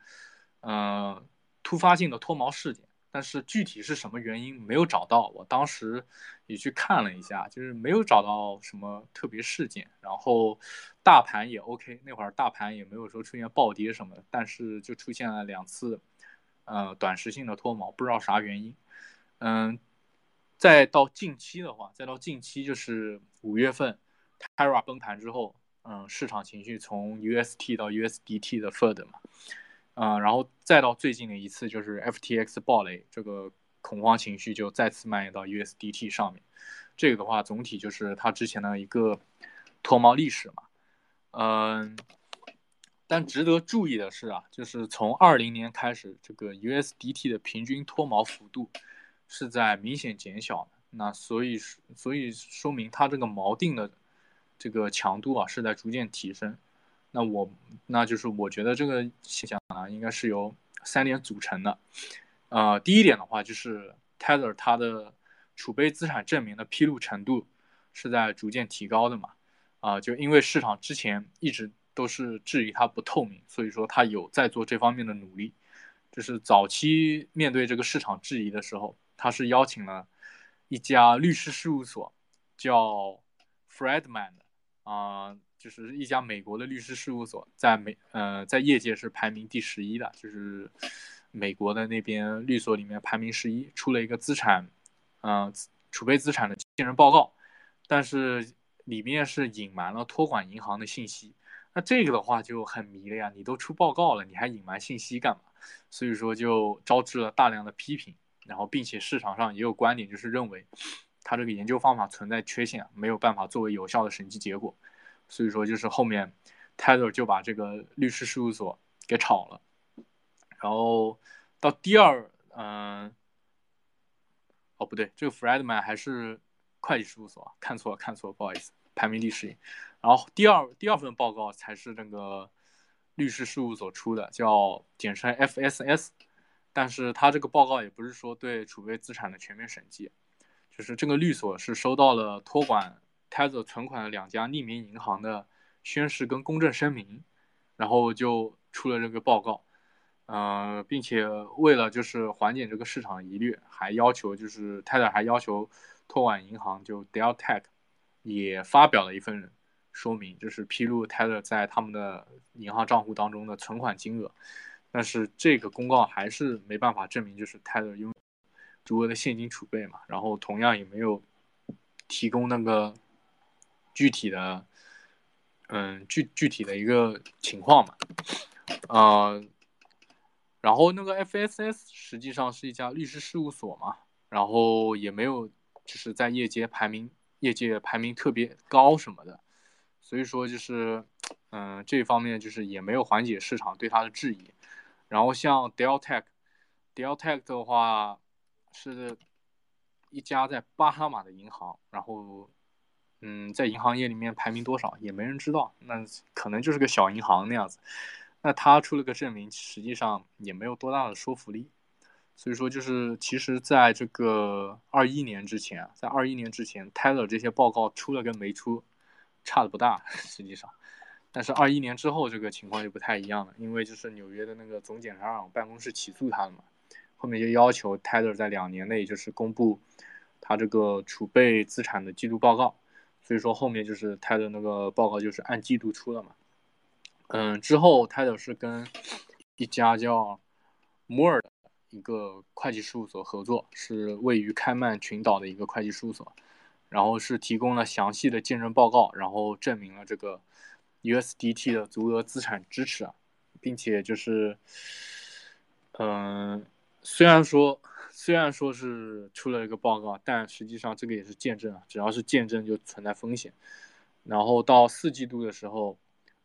嗯，突发性的脱毛事件，但是具体是什么原因没有找到。我当时也去看了一下，就是没有找到什么特别事件。然后大盘也 OK，那会儿大盘也没有说出现暴跌什么的，但是就出现了两次，呃，短时性的脱毛，不知道啥原因。嗯，再到近期的话，再到近期就是五月份，Terra 崩盘之后。嗯，市场情绪从 UST 到 USDT 的 FUD 嘛，嗯，然后再到最近的一次就是 FTX 暴雷，这个恐慌情绪就再次蔓延到 USDT 上面。这个的话，总体就是它之前的一个脱毛历史嘛。嗯，但值得注意的是啊，就是从二零年开始，这个 USDT 的平均脱毛幅度是在明显减小的。那所以所以说明它这个锚定的。这个强度啊是在逐渐提升，那我那就是我觉得这个现象啊应该是由三点组成的，呃，第一点的话就是 Tether 它的储备资产证明的披露程度是在逐渐提高的嘛，啊，就因为市场之前一直都是质疑它不透明，所以说它有在做这方面的努力，就是早期面对这个市场质疑的时候，他是邀请了一家律师事务所叫 Fredman 的。啊，就是一家美国的律师事务所，在美呃在业界是排名第十一的，就是美国的那边律所里面排名十一，出了一个资产，嗯，储备资产的信任报告，但是里面是隐瞒了托管银行的信息，那这个的话就很迷了呀，你都出报告了，你还隐瞒信息干嘛？所以说就招致了大量的批评，然后并且市场上也有观点，就是认为。他这个研究方法存在缺陷，没有办法作为有效的审计结果，所以说就是后面 Tether 就把这个律师事务所给炒了，然后到第二，嗯，哦不对，这个 Fredman 还是会计事务所，看错了看错了，不好意思，排名第十一，然后第二第二份报告才是那个律师事务所出的，叫简称 FSS，但是他这个报告也不是说对储备资产的全面审计。就是这个律所是收到了托管 Tether 存款的两家匿名银行的宣誓跟公证声明，然后就出了这个报告，呃，并且为了就是缓解这个市场疑虑，还要求就是 Tether 还要求托管银行就 Delta 也发表了一份说明，就是披露 Tether 在他们的银行账户当中的存款金额，但是这个公告还是没办法证明就是 Tether 拥。足额的现金储备嘛，然后同样也没有提供那个具体的，嗯，具具体的一个情况嘛，呃，然后那个 FSS 实际上是一家律师事务所嘛，然后也没有就是在业界排名业界排名特别高什么的，所以说就是嗯这方面就是也没有缓解市场对它的质疑，然后像 Delta，Delta 的话。是一家在巴哈马的银行，然后，嗯，在银行业里面排名多少也没人知道，那可能就是个小银行那样子。那他出了个证明，实际上也没有多大的说服力。所以说，就是其实在这个二一年之前，在二一年之前，Taylor 这些报告出了跟没出差的不大，实际上。但是二一年之后，这个情况就不太一样了，因为就是纽约的那个总检察长办公室起诉他了嘛。后面就要求 Taylor 在两年内就是公布他这个储备资产的季度报告，所以说后面就是他的那个报告就是按季度出的嘛。嗯，之后他的是跟一家叫 Moore 的一个会计事务所合作，是位于开曼群岛的一个会计事务所，然后是提供了详细的见证报告，然后证明了这个 USDT 的足额资产支持，并且就是，嗯，虽然说虽然说是出了一个报告，但实际上这个也是见证啊，只要是见证就存在风险。然后到四季度的时候，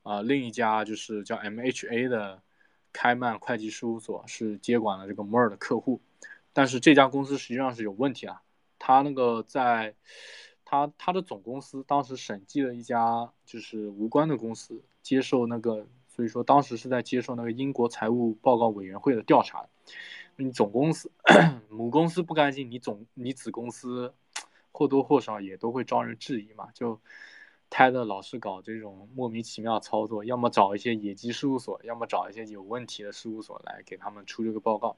啊，另一家就是叫 MHA 的开曼会计事务所是接管了这个摩尔的客户，但是这家公司实际上是有问题啊。他那个在，他他的总公司当时审计了一家就是无关的公司接受那个，所以说当时是在接受那个英国财务报告委员会的调查。你总公司母公司不干净，你总你子公司或多或少也都会招人质疑嘛。就泰的老是搞这种莫名其妙操作，要么找一些野鸡事务所，要么找一些有问题的事务所来给他们出这个报告，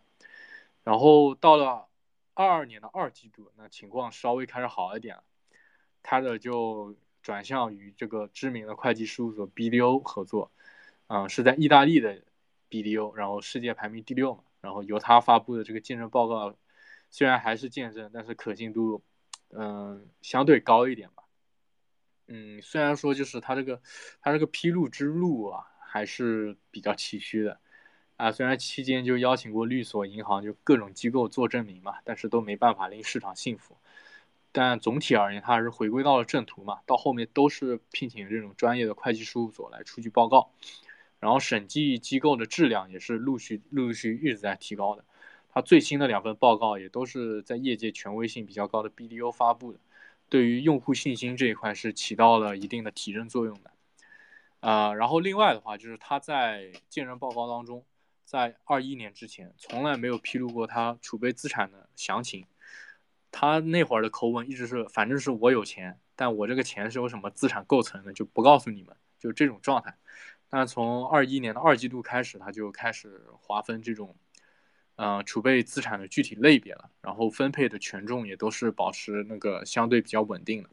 然后到了。二二年的二季度，那情况稍微开始好一点了，他的就转向与这个知名的会计事务所 BDO 合作，嗯，是在意大利的 BDO，然后世界排名第六嘛，然后由他发布的这个见证报告，虽然还是见证，但是可信度，嗯，相对高一点吧，嗯，虽然说就是他这个他这个披露之路啊，还是比较崎岖的。啊，虽然期间就邀请过律所、银行，就各种机构做证明嘛，但是都没办法令市场信服。但总体而言，他还是回归到了正途嘛。到后面都是聘请这种专业的会计事务所来出具报告，然后审计机构的质量也是陆续、陆续一直在提高的。它最新的两份报告也都是在业界权威性比较高的 BDO 发布的，对于用户信心这一块是起到了一定的提振作用的。啊，然后另外的话，就是他在见证报告当中。在二一年之前，从来没有披露过他储备资产的详情。他那会儿的口吻一直是，反正是我有钱，但我这个钱是由什么资产构成的，就不告诉你们，就这种状态。那从二一年的二季度开始，它就开始划分这种，呃，储备资产的具体类别了，然后分配的权重也都是保持那个相对比较稳定的。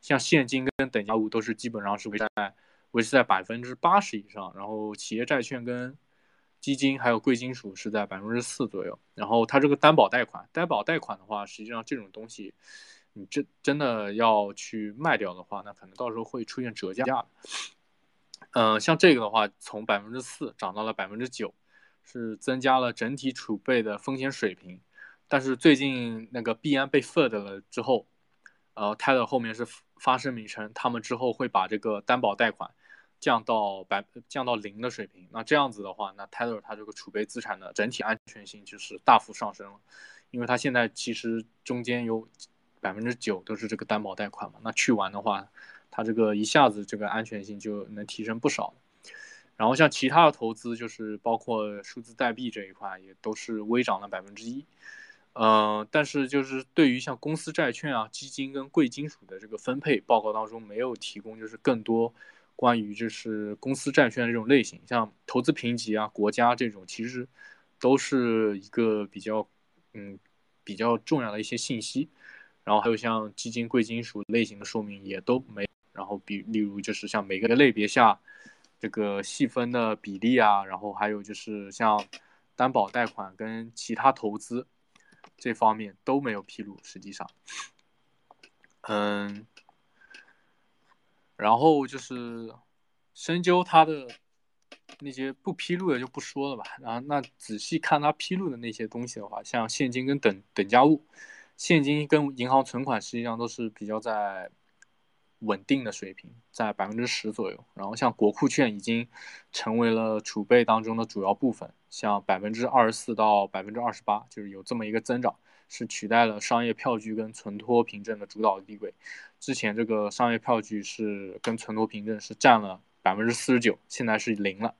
像现金跟等价物都是基本上是维持在维持在百分之八十以上，然后企业债券跟基金还有贵金属是在百分之四左右，然后它这个担保贷款，担保贷款的话，实际上这种东西，你真真的要去卖掉的话，那可能到时候会出现折价的。嗯，像这个的话，从百分之四涨到了百分之九，是增加了整体储备的风险水平。但是最近那个币安被 FID 了之后，呃，泰勒后面是发声明称，他们之后会把这个担保贷款。降到百降到零的水平，那这样子的话，那 Tether 它这个储备资产的整体安全性就是大幅上升了，因为它现在其实中间有百分之九都是这个担保贷款嘛，那去完的话，它这个一下子这个安全性就能提升不少。然后像其他的投资，就是包括数字代币这一块，也都是微涨了百分之一。嗯，但是就是对于像公司债券啊、基金跟贵金属的这个分配报告当中，没有提供就是更多。关于就是公司债券这种类型，像投资评级啊、国家这种，其实都是一个比较嗯比较重要的一些信息。然后还有像基金、贵金属类型的说明也都没。然后比例如就是像每个类别下这个细分的比例啊，然后还有就是像担保贷款跟其他投资这方面都没有披露。实际上，嗯。然后就是深究它的那些不披露的就不说了吧。然后那仔细看它披露的那些东西的话，像现金跟等等价物，现金跟银行存款实际上都是比较在稳定的水平，在百分之十左右。然后像国库券已经成为了储备当中的主要部分，像百分之二十四到百分之二十八，就是有这么一个增长。是取代了商业票据跟存托凭证的主导地位。之前这个商业票据是跟存托凭证是占了百分之四十九，现在是零了，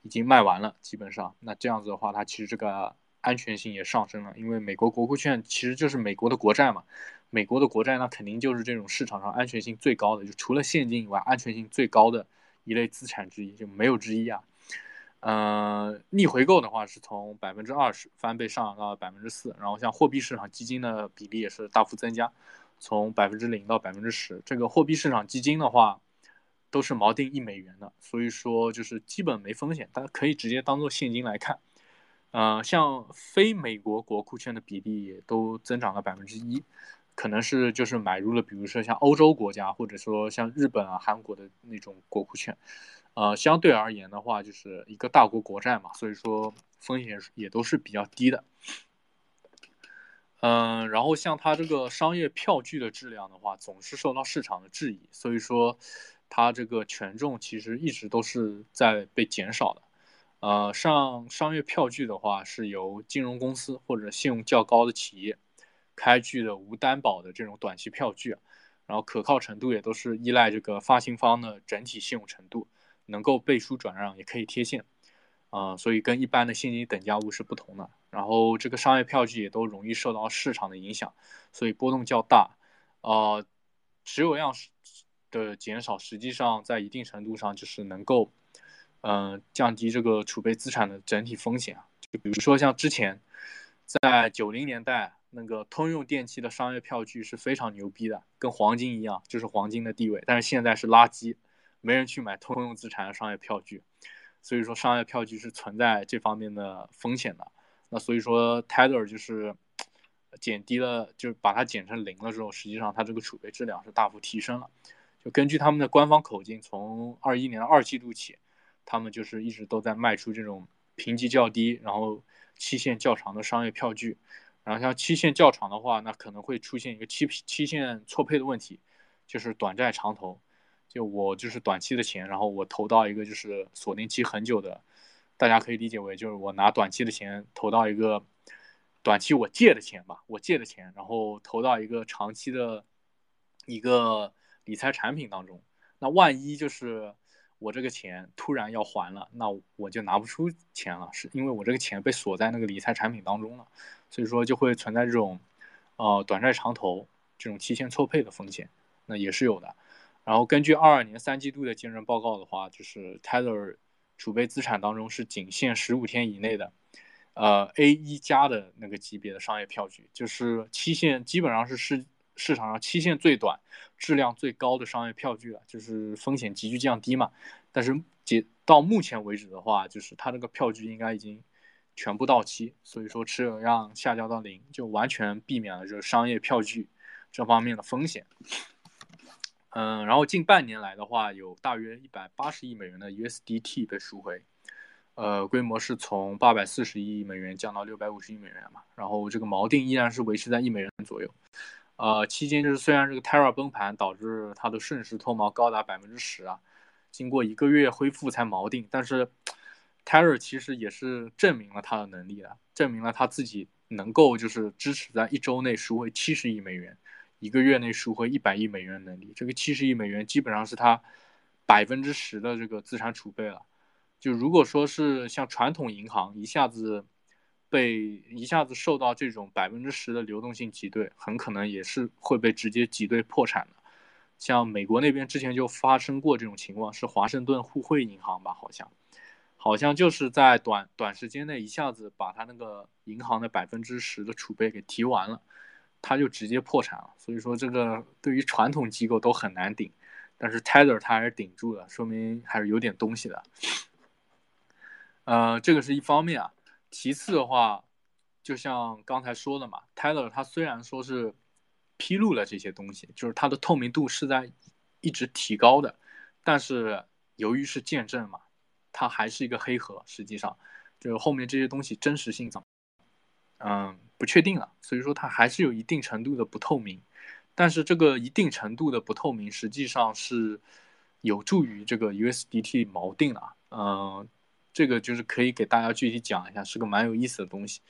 已经卖完了，基本上。那这样子的话，它其实这个安全性也上升了，因为美国国库券其实就是美国的国债嘛。美国的国债那肯定就是这种市场上安全性最高的，就除了现金以外，安全性最高的一类资产之一，就没有之一啊。呃，逆回购的话是从百分之二十翻倍上涨到百分之四，然后像货币市场基金的比例也是大幅增加，从百分之零到百分之十。这个货币市场基金的话，都是锚定一美元的，所以说就是基本没风险，大家可以直接当做现金来看。呃，像非美国国库券的比例也都增长了百分之一，可能是就是买入了，比如说像欧洲国家，或者说像日本啊、韩国的那种国库券，呃，相对而言的话，就是一个大国国债嘛，所以说风险也都是比较低的。嗯，然后像它这个商业票据的质量的话，总是受到市场的质疑，所以说它这个权重其实一直都是在被减少的。呃，上商业票据的话，是由金融公司或者信用较高的企业开具的无担保的这种短期票据，然后可靠程度也都是依赖这个发行方的整体信用程度，能够背书转让，也可以贴现。啊，所以跟一般的现金等价物是不同的。然后这个商业票据也都容易受到市场的影响，所以波动较大。呃，持有量的减少，实际上在一定程度上就是能够，嗯，降低这个储备资产的整体风险啊。就比如说像之前在九零年代，那个通用电气的商业票据是非常牛逼的，跟黄金一样，就是黄金的地位。但是现在是垃圾，没人去买通用资产的商业票据。所以说，商业票据是存在这方面的风险的。那所以说，Tether 就是减低了，就是把它减成零了之后，实际上它这个储备质量是大幅提升了。就根据他们的官方口径，从二一年的二季度起，他们就是一直都在卖出这种评级较低，然后期限较长的商业票据。然后像期限较长的话，那可能会出现一个期期限错配的问题，就是短债长投。就我就是短期的钱，然后我投到一个就是锁定期很久的，大家可以理解为就是我拿短期的钱投到一个短期我借的钱吧，我借的钱，然后投到一个长期的一个理财产品当中。那万一就是我这个钱突然要还了，那我就拿不出钱了，是因为我这个钱被锁在那个理财产品当中了，所以说就会存在这种呃短债长投这种期限错配的风险，那也是有的。然后根据二二年三季度的见证报告的话，就是 Tether 储备资产当中是仅限十五天以内的，呃 A 一加的那个级别的商业票据，就是期限基本上是是市场上期限最短、质量最高的商业票据了，就是风险急剧降低嘛。但是截到目前为止的话，就是它这个票据应该已经全部到期，所以说持有量下降到零，就完全避免了这个商业票据这方面的风险。嗯，然后近半年来的话，有大约一百八十亿美元的 USDT 被赎回，呃，规模是从八百四十亿美元降到六百五十亿美元嘛。然后这个锚定依然是维持在一美元左右。呃，期间就是虽然这个 Terra 崩盘导致它的瞬时脱毛高达百分之十啊，经过一个月恢复才锚定，但是 Terra 其实也是证明了它的能力的，证明了它自己能够就是支持在一周内赎回七十亿美元。一个月内赎回一百亿美元能力，这个七十亿美元基本上是它百分之十的这个资产储备了。就如果说是像传统银行一下子被一下子受到这种百分之十的流动性挤兑，很可能也是会被直接挤兑破产的。像美国那边之前就发生过这种情况，是华盛顿互惠银行吧？好像好像就是在短短时间内一下子把它那个银行的百分之十的储备给提完了。它就直接破产了，所以说这个对于传统机构都很难顶，但是 Tether 它还是顶住了，说明还是有点东西的。呃，这个是一方面啊，其次的话，就像刚才说的嘛，Tether 它虽然说是披露了这些东西，就是它的透明度是在一直提高的，但是由于是见证嘛，它还是一个黑盒，实际上就是后面这些东西真实性上，嗯。不确定了，所以说它还是有一定程度的不透明，但是这个一定程度的不透明实际上是有助于这个 USDT 锚定的，嗯，这个就是可以给大家具体讲一下，是个蛮有意思的东西。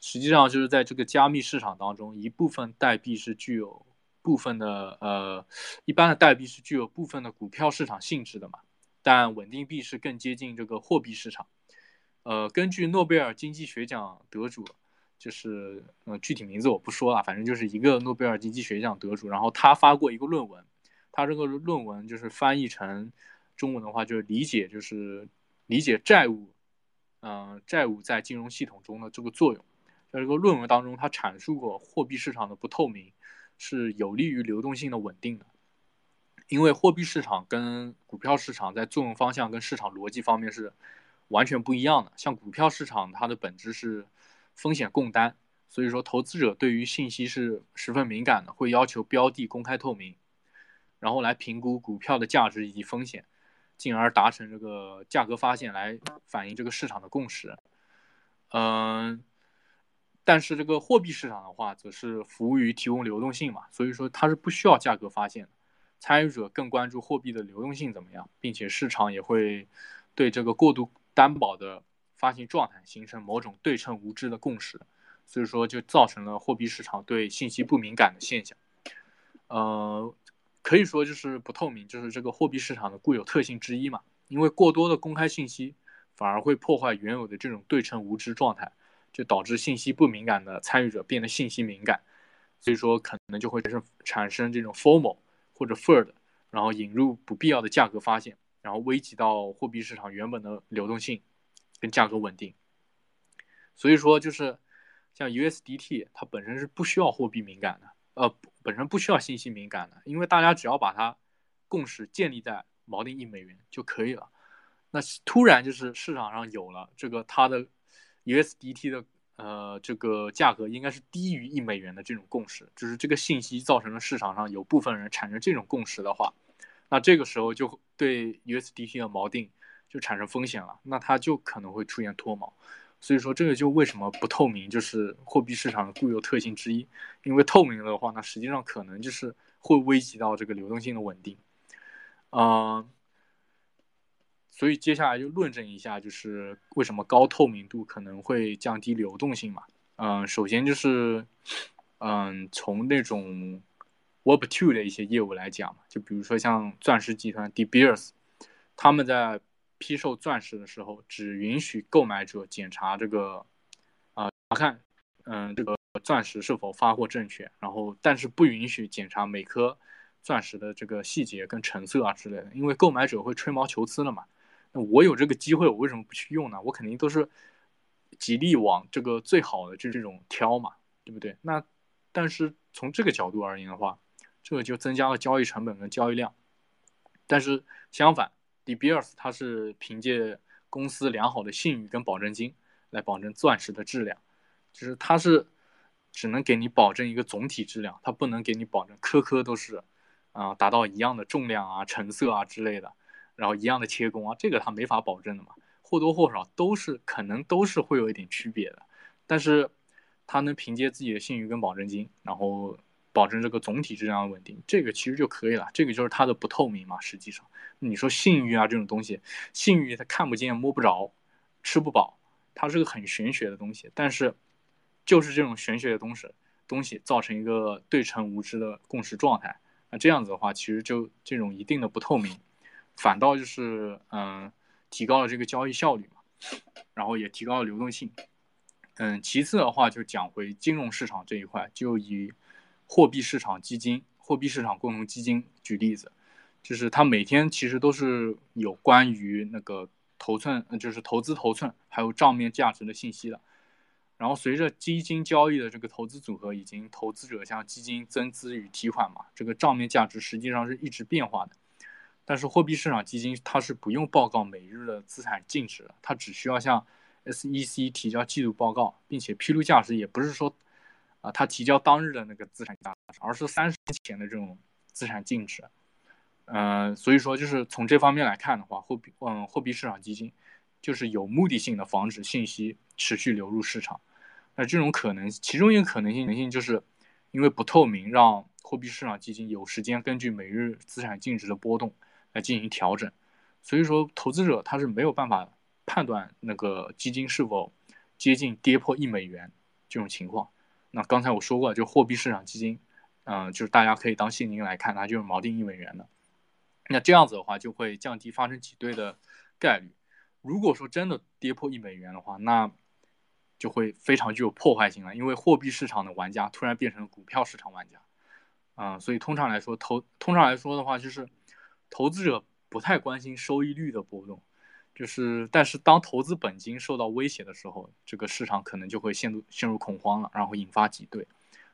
实际上就是在这个加密市场当中，一部分代币是具有部分的呃，一般的代币是具有部分的股票市场性质的嘛，但稳定币是更接近这个货币市场。呃，根据诺贝尔经济学奖得主。就是，呃，具体名字我不说了，反正就是一个诺贝尔经济学奖得主，然后他发过一个论文，他这个论文就是翻译成中文的话，就是理解，就是理解债务，嗯，债务在金融系统中的这个作用。在这个论文当中，他阐述过货币市场的不透明是有利于流动性的稳定的，因为货币市场跟股票市场在作用方向跟市场逻辑方面是完全不一样的。像股票市场，它的本质是风险共担，所以说投资者对于信息是十分敏感的，会要求标的公开透明，然后来评估股票的价值以及风险，进而达成这个价格发现来反映这个市场的共识。嗯，但是这个货币市场的话，则是服务于提供流动性嘛，所以说它是不需要价格发现的。参与者更关注货币的流动性怎么样，并且市场也会对这个过度担保的发行状态形成某种对称无知的共识，所以说就造成了货币市场对信息不敏感的现象。呃，可以说就是不透明，就是这个货币市场的固有特性之一嘛。因为过多的公开信息反而会破坏原有的这种对称无知状态，就导致信息不敏感的参与者变得信息敏感，所以说可能就会产生产生这种 formal。或者 FIRD，然后引入不必要的价格发现，然后危及到货币市场原本的流动性跟价格稳定。所以说，就是像 USDT，它本身是不需要货币敏感的，呃，本身不需要信息敏感的，因为大家只要把它共识建立在锚定一美元就可以了。那突然就是市场上有了这个它的 USDT 的。呃，这个价格应该是低于一美元的这种共识，就是这个信息造成了市场上有部分人产生这种共识的话，那这个时候就对 USDT 的锚定就产生风险了，那它就可能会出现脱锚。所以说这个就为什么不透明，就是货币市场的固有特性之一。因为透明的话，那实际上可能就是会危及到这个流动性的稳定。嗯。所以接下来就论证一下，就是为什么高透明度可能会降低流动性嘛？嗯，首先就是，嗯，从那种 Web Two 的一些业务来讲嘛，就比如说像钻石集团 De Beers，他们在批售钻石的时候，只允许购买者检查这个，啊，查看，嗯，这个钻石是否发货正确，然后但是不允许检查每颗钻石的这个细节跟成色啊之类的，因为购买者会吹毛求疵了嘛。那我有这个机会，我为什么不去用呢？我肯定都是极力往这个最好的就这种挑嘛，对不对？那但是从这个角度而言的话，这个就增加了交易成本跟交易量。但是相反，De Beers 它是凭借公司良好的信誉跟保证金来保证钻石的质量，就是它是只能给你保证一个总体质量，它不能给你保证颗颗都是啊达到一样的重量啊、成色啊之类的。然后一样的切工啊，这个它没法保证的嘛，或多或少都是可能都是会有一点区别的，但是它能凭借自己的信誉跟保证金，然后保证这个总体质量的稳定，这个其实就可以了。这个就是它的不透明嘛。实际上，你说信誉啊这种东西，信誉它看不见摸不着，吃不饱，它是个很玄学的东西。但是就是这种玄学的东西，东西造成一个对称无知的共识状态，那这样子的话，其实就这种一定的不透明。反倒就是嗯，提高了这个交易效率嘛，然后也提高了流动性。嗯，其次的话就讲回金融市场这一块，就以货币市场基金、货币市场共同基金举例子，就是它每天其实都是有关于那个头寸，就是投资头寸还有账面价值的信息的。然后随着基金交易的这个投资组合，以及投资者向基金增资与提款嘛，这个账面价值实际上是一直变化的。但是货币市场基金它是不用报告每日的资产净值的，它只需要向 SEC 提交季度报告，并且披露价值也不是说，啊，它提交当日的那个资产价值，而是三十年前的这种资产净值。嗯，所以说就是从这方面来看的话，货币嗯货币市场基金就是有目的性的防止信息持续流入市场。那这种可能，其中一个可能性，可能性就是因为不透明，让货币市场基金有时间根据每日资产净值的波动。来进行调整，所以说投资者他是没有办法判断那个基金是否接近跌破一美元这种情况。那刚才我说过，就货币市场基金，嗯，就是大家可以当现金来看，它就是锚定一美元的。那这样子的话，就会降低发生挤兑的概率。如果说真的跌破一美元的话，那就会非常具有破坏性了，因为货币市场的玩家突然变成了股票市场玩家，啊，所以通常来说，投通常来说的话就是。投资者不太关心收益率的波动，就是但是当投资本金受到威胁的时候，这个市场可能就会陷入陷入恐慌了，然后引发挤兑。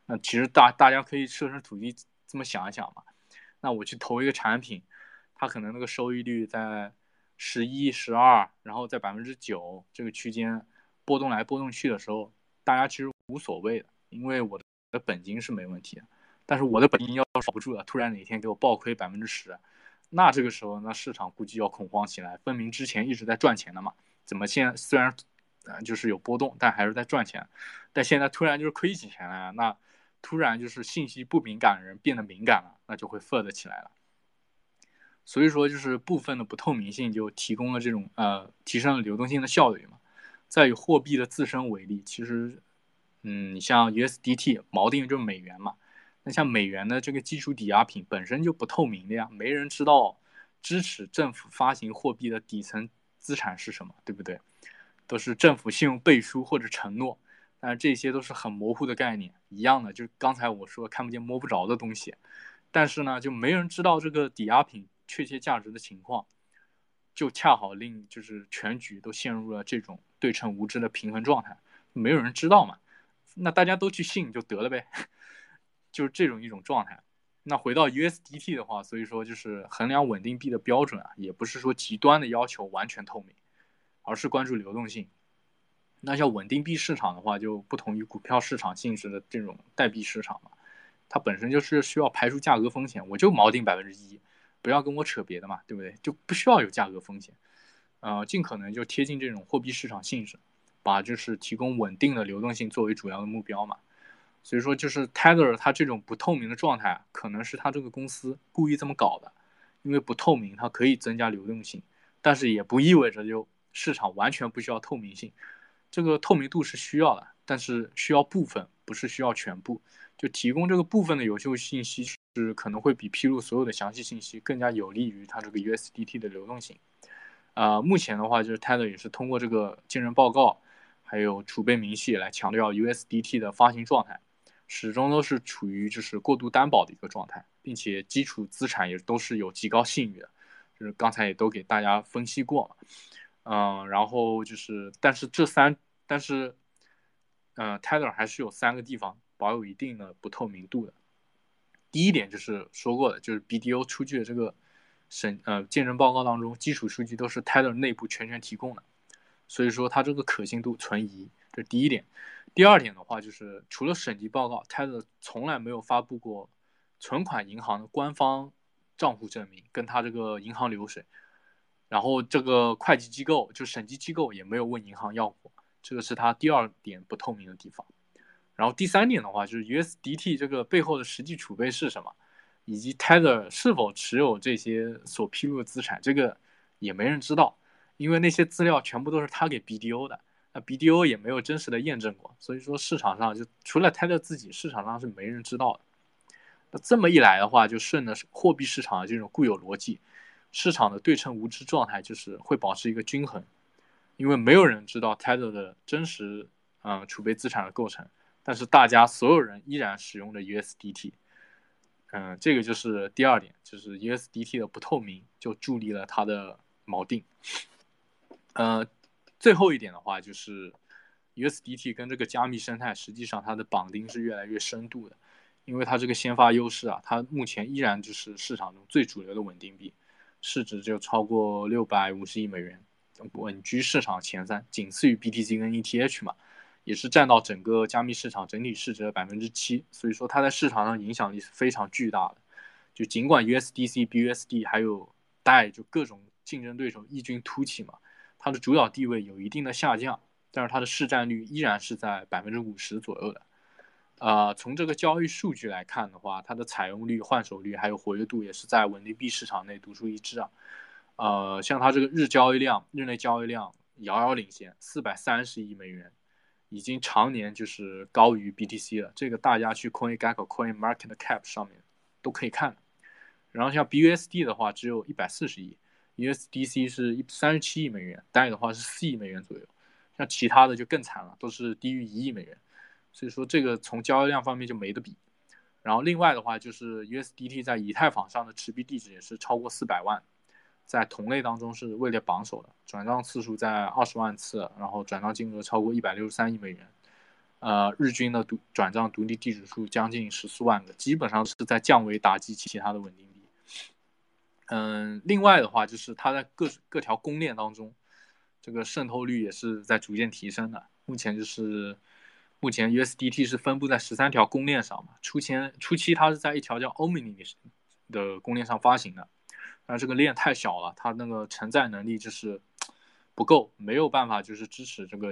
那其实大大家可以设身处地这么想一想嘛。那我去投一个产品，它可能那个收益率在十一、十二，然后在百分之九这个区间波动来波动去的时候，大家其实无所谓的，因为我的本金是没问题的。但是我的本金要守不住了，突然哪天给我暴亏百分之十，那这个时候那市场估计要恐慌起来。分明之前一直在赚钱的嘛，怎么现在虽然呃就是有波动，但还是在赚钱，但现在突然就是亏起钱来，那突然就是信息不敏感的人变得敏感了，那就会 f 的起来了。所以说就是部分的不透明性就提供了这种呃提升了流动性的效率嘛。再以货币的自身为例，其实嗯像 USDT 锚定就是美元嘛。那像美元的这个基础抵押品本身就不透明的呀，没人知道支持政府发行货币的底层资产是什么，对不对？都是政府信用背书或者承诺，但这些都是很模糊的概念，一样的，就是刚才我说看不见摸不着的东西。但是呢，就没人知道这个抵押品确切价值的情况，就恰好令就是全局都陷入了这种对称无知的平衡状态，没有人知道嘛，那大家都去信就得了呗。就是这种一种状态。那回到 USDT 的话，所以说就是衡量稳定币的标准啊，也不是说极端的要求完全透明，而是关注流动性。那像稳定币市场的话，就不同于股票市场性质的这种代币市场嘛，它本身就是需要排除价格风险，我就锚定百分之一，不要跟我扯别的嘛，对不对？就不需要有价格风险，呃，尽可能就贴近这种货币市场性质，把就是提供稳定的流动性作为主要的目标嘛。所以说，就是 Tether 它这种不透明的状态，可能是它这个公司故意这么搞的，因为不透明，它可以增加流动性，但是也不意味着就市场完全不需要透明性，这个透明度是需要的，但是需要部分，不是需要全部，就提供这个部分的有效信息是可能会比披露所有的详细信息更加有利于它这个 USDT 的流动性。啊，目前的话，就是 Tether 也是通过这个金人报告，还有储备明细来强调 USDT 的发行状态。始终都是处于就是过度担保的一个状态，并且基础资产也都是有极高信誉的，就是刚才也都给大家分析过了，嗯，然后就是，但是这三，但是，嗯，Tether 还是有三个地方保有一定的不透明度的。第一点就是说过的，就是 BDO 出具的这个审呃鉴证报告当中，基础数据都是 Tether 内部全权提供的，所以说它这个可信度存疑，这是第一点。第二点的话，就是除了审计报告，Tether 从来没有发布过存款银行的官方账户证明，跟他这个银行流水。然后这个会计机构就审计机构也没有问银行要过，这个是他第二点不透明的地方。然后第三点的话，就是 USDT 这个背后的实际储备是什么，以及 Tether 是否持有这些所披露的资产，这个也没人知道，因为那些资料全部都是他给 BDO 的。那 BDO 也没有真实的验证过，所以说市场上就除了 Tether 自己，市场上是没人知道的。那这么一来的话，就顺着货币市场的这种固有逻辑，市场的对称无知状态就是会保持一个均衡，因为没有人知道 Tether 的真实嗯储备资产的构成，但是大家所有人依然使用的 USDT，嗯，这个就是第二点，就是 USDT 的不透明就助力了它的锚定，呃。最后一点的话，就是 USDT 跟这个加密生态，实际上它的绑定是越来越深度的，因为它这个先发优势啊，它目前依然就是市场中最主流的稳定币，市值就超过六百五十亿美元，稳居市场前三，仅次于 BTC 跟 ETH 嘛，也是占到整个加密市场整体市值的百分之七，所以说它在市场上影响力是非常巨大的。就尽管 USDC、BUSD 还有 DAI 就各种竞争对手异军突起嘛。它的主导地位有一定的下降，但是它的市占率依然是在百分之五十左右的。呃，从这个交易数据来看的话，它的采用率、换手率还有活跃度也是在稳定币市场内独树一帜啊。呃，像它这个日交易量、日内交易量遥遥领先，四百三十亿美元，已经常年就是高于 BTC 了。这个大家去 CoinGecko、CoinMarketCap 上面都可以看。然后像 BUSD 的话，只有一百四十亿。USDC 是一三十七亿美元，单的话是四亿美元左右，像其他的就更惨了，都是低于一亿美元，所以说这个从交易量方面就没得比。然后另外的话就是 USDT 在以太坊上的持币地址也是超过四百万，在同类当中是位列榜首的，转账次数在二十万次，然后转账金额超过一百六十三亿美元，呃，日均的独转账独立地址数将近十四万个，基本上是在降维打击其他的稳定币。嗯，另外的话就是它在各各条公链当中，这个渗透率也是在逐渐提升的。目前就是，目前 USDT 是分布在十三条公链上嘛，初前初期它是在一条叫 Omni 的公链上发行的，但这个链太小了，它那个承载能力就是不够，没有办法就是支持这个